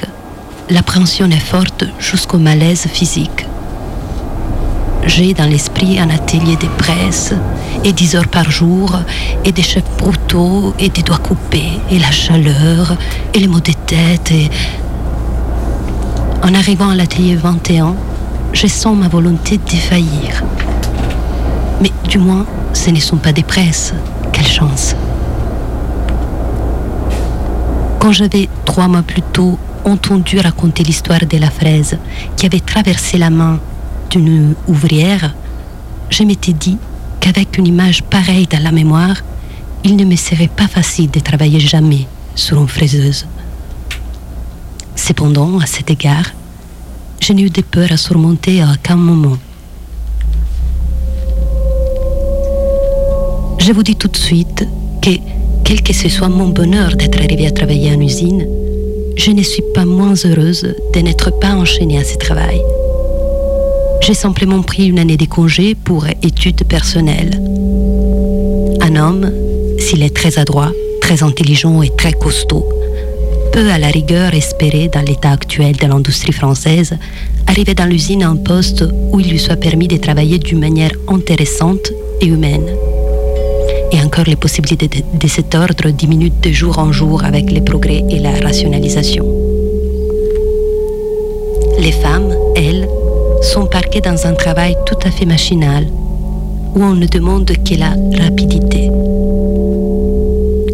L'appréhension est forte jusqu'au malaise physique. J'ai dans l'esprit un atelier de presse et 10 heures par jour et des chefs brutaux et des doigts coupés et la chaleur et les maux de tête et... En arrivant à l'atelier 21, je sens ma volonté défaillir. Mais du moins, ce ne sont pas des presses. Quelle chance. Quand j'avais trois mois plus tôt entendu raconter l'histoire de la fraise qui avait traversé la main d'une ouvrière, je m'étais dit qu'avec une image pareille dans la mémoire, il ne me serait pas facile de travailler jamais sur une fraiseuse. Cependant, à cet égard, je n'ai eu de peur à surmonter à aucun moment. Je vous dis tout de suite que, quel que ce soit mon bonheur d'être arrivée à travailler en usine, je ne suis pas moins heureuse de n'être pas enchaînée à ce travail. J'ai simplement pris une année de congé pour études personnelles. Un homme, s'il est très adroit, très intelligent et très costaud, peut à la rigueur espérer, dans l'état actuel de l'industrie française, arriver dans l'usine à un poste où il lui soit permis de travailler d'une manière intéressante et humaine. Et encore les possibilités de, cet ordre diminuent de jour en jour avec les progrès et la rationalisation. Les femmes, elles, sont parquées dans un travail tout à fait machinal, où on ne demande que la rapidité.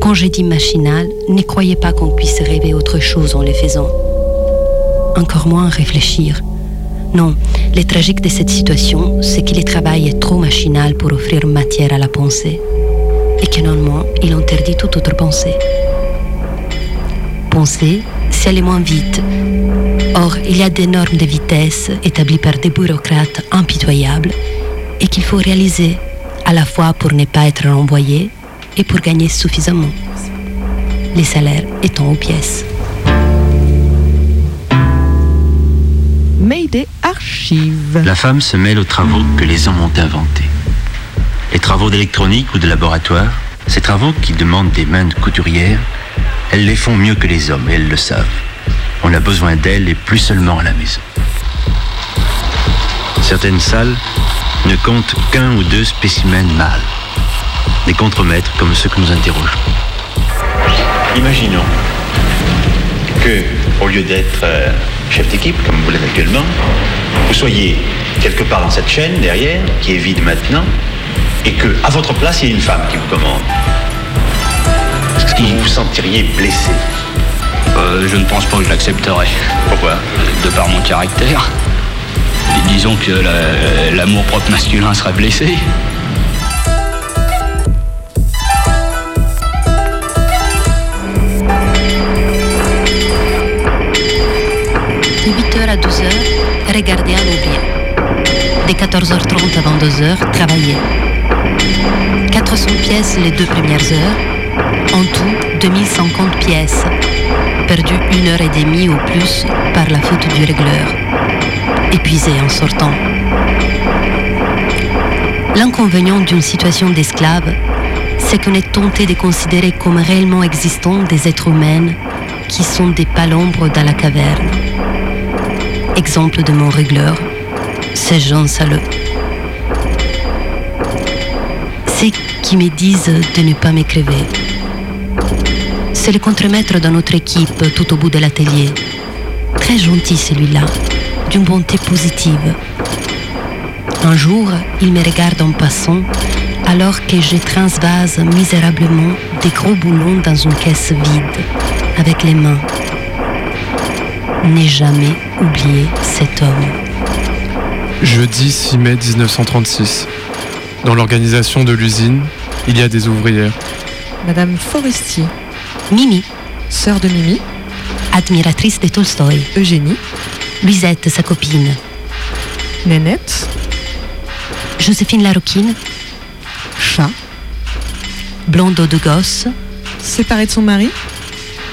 Quand je dis machinal, ne croyez pas qu'on puisse rêver autre chose en les faisant. Encore moins réfléchir. Non, le tragique de cette situation, c'est que le travail est trop machinal pour offrir matière à la pensée, et que non il interdit toute autre pensée. Penser, c'est aller moins vite. Or, il y a des normes de vitesse établies par des bureaucrates impitoyables et qu'il faut réaliser à la fois pour ne pas être renvoyé et pour gagner suffisamment. les salaires étant aux pièces. Mayday Archive. La femme se mêle aux travaux que les hommes ont inventés. Les travaux d'électronique ou de laboratoire, ces travaux qui demandent des mains de couturière, elles les font mieux que les hommes et elles le savent. On a besoin d'elles et plus seulement à la maison. Certaines salles ne comptent qu'un ou deux spécimens mâles. Des contremaîtres comme ceux que nous interrogeons. Imaginons que, au lieu d'être euh, chef d'équipe, comme vous l'êtes actuellement, vous soyez quelque part dans cette chaîne derrière, qui est vide maintenant, et que, à votre place, il y ait une femme qui vous commande. Est-ce que vous vous sentiriez blessé Euh, je ne pense pas que je l'accepterai. Pourquoi? De par mon caractère. Et disons que la- l'amour propre masculin serait blessé. De 8h à 12h, regarder à l'ouvrier. De 14h30 à 22h, travailler. 400 pièces les deux premières heures. En tout, 2050 pièces. Perdu une heure et demie ou plus par la faute du régleur. Épuisé en sortant. L'inconvénient d'une situation d'esclave, c'est qu'on est tenté de considérer comme réellement existants des êtres humains qui sont des palombres dans la caverne. Exemple de mon régleur, ces gens salauds. Qui me disent de ne pas m'écriver. C'est le contremaître de notre équipe tout au bout de l'atelier. Très gentil celui-là, d'une bonté positive. Un jour, il me regarde en passant alors que je transvase misérablement des gros boulons dans une caisse vide avec les mains. N'ai jamais oublié cet homme. Jeudi 6 mai 1936. Dans l'organisation de l'usine, il y a des ouvrières. Madame Forestier. Mimi. Sœur de Mimi. Admiratrice de Tolstoï. Eugénie. Luisette, sa copine. Nénette. Joséphine Laroquine. Chat. Blondeau de gosse. Séparée de son mari.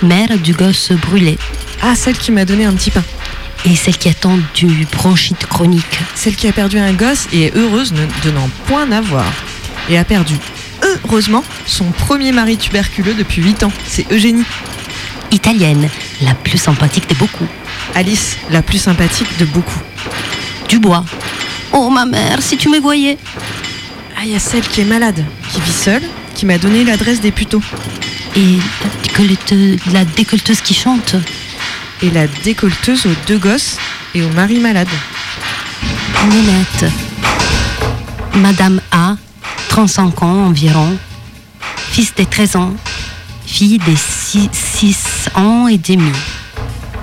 Mère du gosse brûlé. Ah, celle qui m'a donné un petit pain. Et celle qui attend du bronchite chronique. Celle qui a perdu un gosse et est heureuse de n'en point avoir. Et a perdu, heureusement, son premier mari tuberculeux depuis 8 ans. C'est Eugénie. Italienne, la plus sympathique de beaucoup. Alice, la plus sympathique de beaucoup. Dubois. Oh ma mère, si tu me voyais. Ah, il y a celle qui est malade, qui vit seule, qui m'a donné l'adresse des puteaux. Et la décolleteuse, la décolleteuse qui chante. Et la décolleteuse aux deux gosses et au mari malade. Nénette. Madame A, 35 ans environ. Fils de 13 ans. Fille de 6, ans et demi.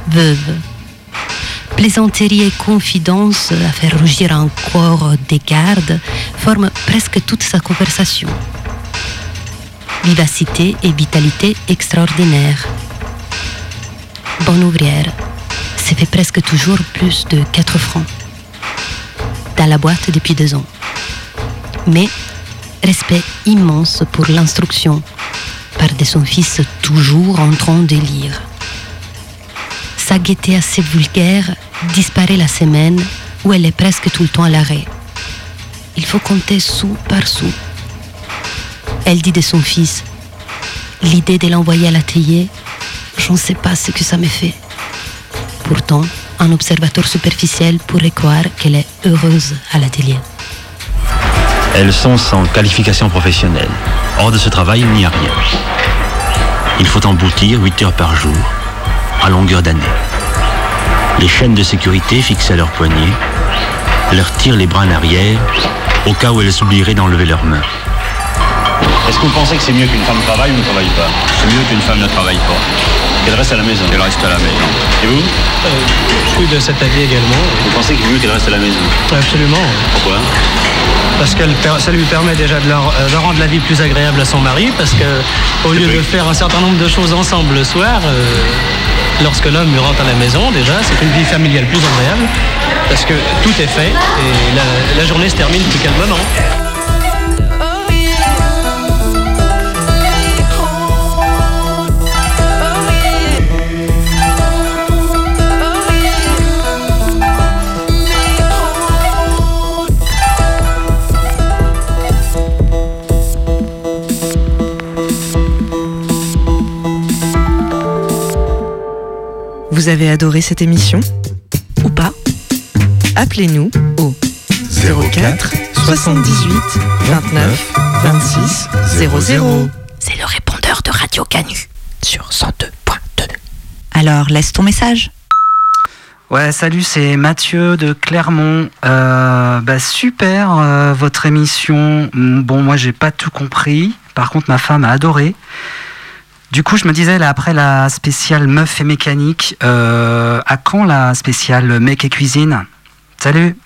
Veuve. Plaisanterie et confidence à faire rougir un corps des gardes forment presque toute sa conversation. Vivacité et vitalité extraordinaires. Bonne ouvrière. Ça fait presque toujours plus de 4 francs. Dans la boîte depuis deux ans. Mais respect immense pour l'instruction par de son fils toujours en train de lire. Sa gaieté assez vulgaire disparaît la semaine où elle est presque tout le temps à l'arrêt. Il faut compter sou par sou. Elle dit de son fils L'idée de l'envoyer à l'atelier, je ne sais pas ce que ça me fait. Pourtant, un observateur superficiel pourrait croire qu'elle est heureuse à l'atelier. Elles sont sans qualification professionnelle. Hors de ce travail, il n'y a rien. Il faut emboutir 8 heures par jour, à longueur d'année. Les chaînes de sécurité fixées à leurs poignets leur tirent les bras en arrière au cas où elles s'oublieraient d'enlever leurs mains. Est-ce que vous pensez que c'est mieux qu'une femme travaille ou ne travaille pas C'est mieux qu'une femme ne travaille pas. Qu'elle reste à la maison Qu'elle reste à la maison. Et vous Je suis de cet avis également. Vous pensez qu'il est mieux qu'elle reste à la maison Absolument. Pourquoi Parce que ça lui permet déjà de, leur- euh, de rendre la vie plus agréable à son mari, parce que au lieu de faire un certain nombre de choses ensemble le soir, euh, lorsque l'homme rentre à la maison, déjà, c'est une vie familiale plus agréable, parce que tout est fait et la, la journée se termine plus calmement. Vous avez adoré cette émission Ou pas? Appelez-nous au 04 78 29 26 00. C'est le répondeur de Radio Canu sur 102.2. Alors, laisse ton message. Ouais, salut, c'est Mathieu de Clermont. Euh, bah, super, euh, votre émission. Bon, moi, j'ai pas tout compris. Par contre, ma femme a adoré. Du coup, je me disais, après la spéciale meuf et mécanique, euh, à quand la spéciale mec et cuisine? Salut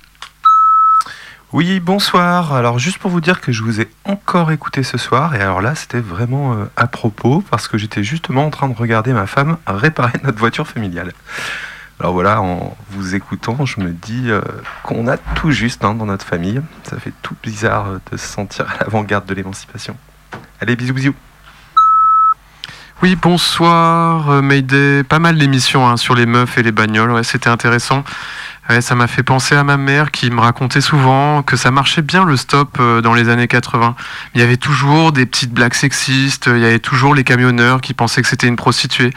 Oui, bonsoir. Alors juste pour vous dire que je vous ai encore écouté ce soir, et alors là c'était vraiment euh, à propos, parce que j'étais justement en train de regarder ma femme réparer notre voiture familiale. Alors voilà, en vous écoutant, je me dis euh, qu'on a tout juste hein, dans notre famille. Ça fait tout bizarre de se sentir à l'avant-garde de l'émancipation. Allez, bisous, bisous. Oui, bonsoir, euh, Mayday. Pas mal d'émissions hein, sur les meufs et les bagnoles, c'était intéressant. Ouais, ça m'a fait penser à ma mère qui me racontait souvent que ça marchait bien le stop euh, dans les années 80. Il y avait toujours des petites blagues sexistes, il y avait toujours les camionneurs qui pensaient que c'était une prostituée.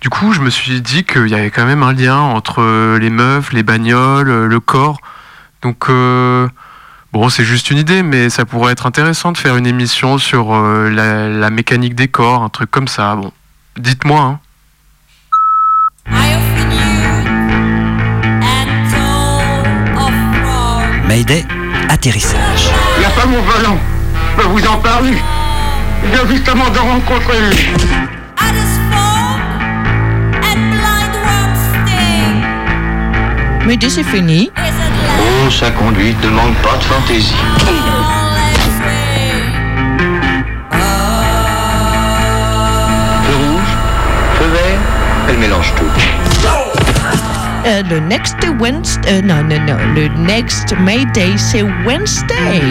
Du coup, je me suis dit qu'il y avait quand même un lien entre euh, les meufs, les bagnoles, euh, le corps. Donc, euh, bon, c'est juste une idée, mais ça pourrait être intéressant de faire une émission sur euh, la, la mécanique des corps, un truc comme ça. Bon, dites-moi. Hein. Mayday, atterrissage. La femme au volant, je peux vous en parler. Je viens justement de rencontrer lui. Mais c'est fini. Sa conduite ne manque pas de fantaisie. Feu rouge, feu vert, elle mélange tout. Euh, le next Wednesday. euh, non, non, non. Le next Mayday, c'est Wednesday.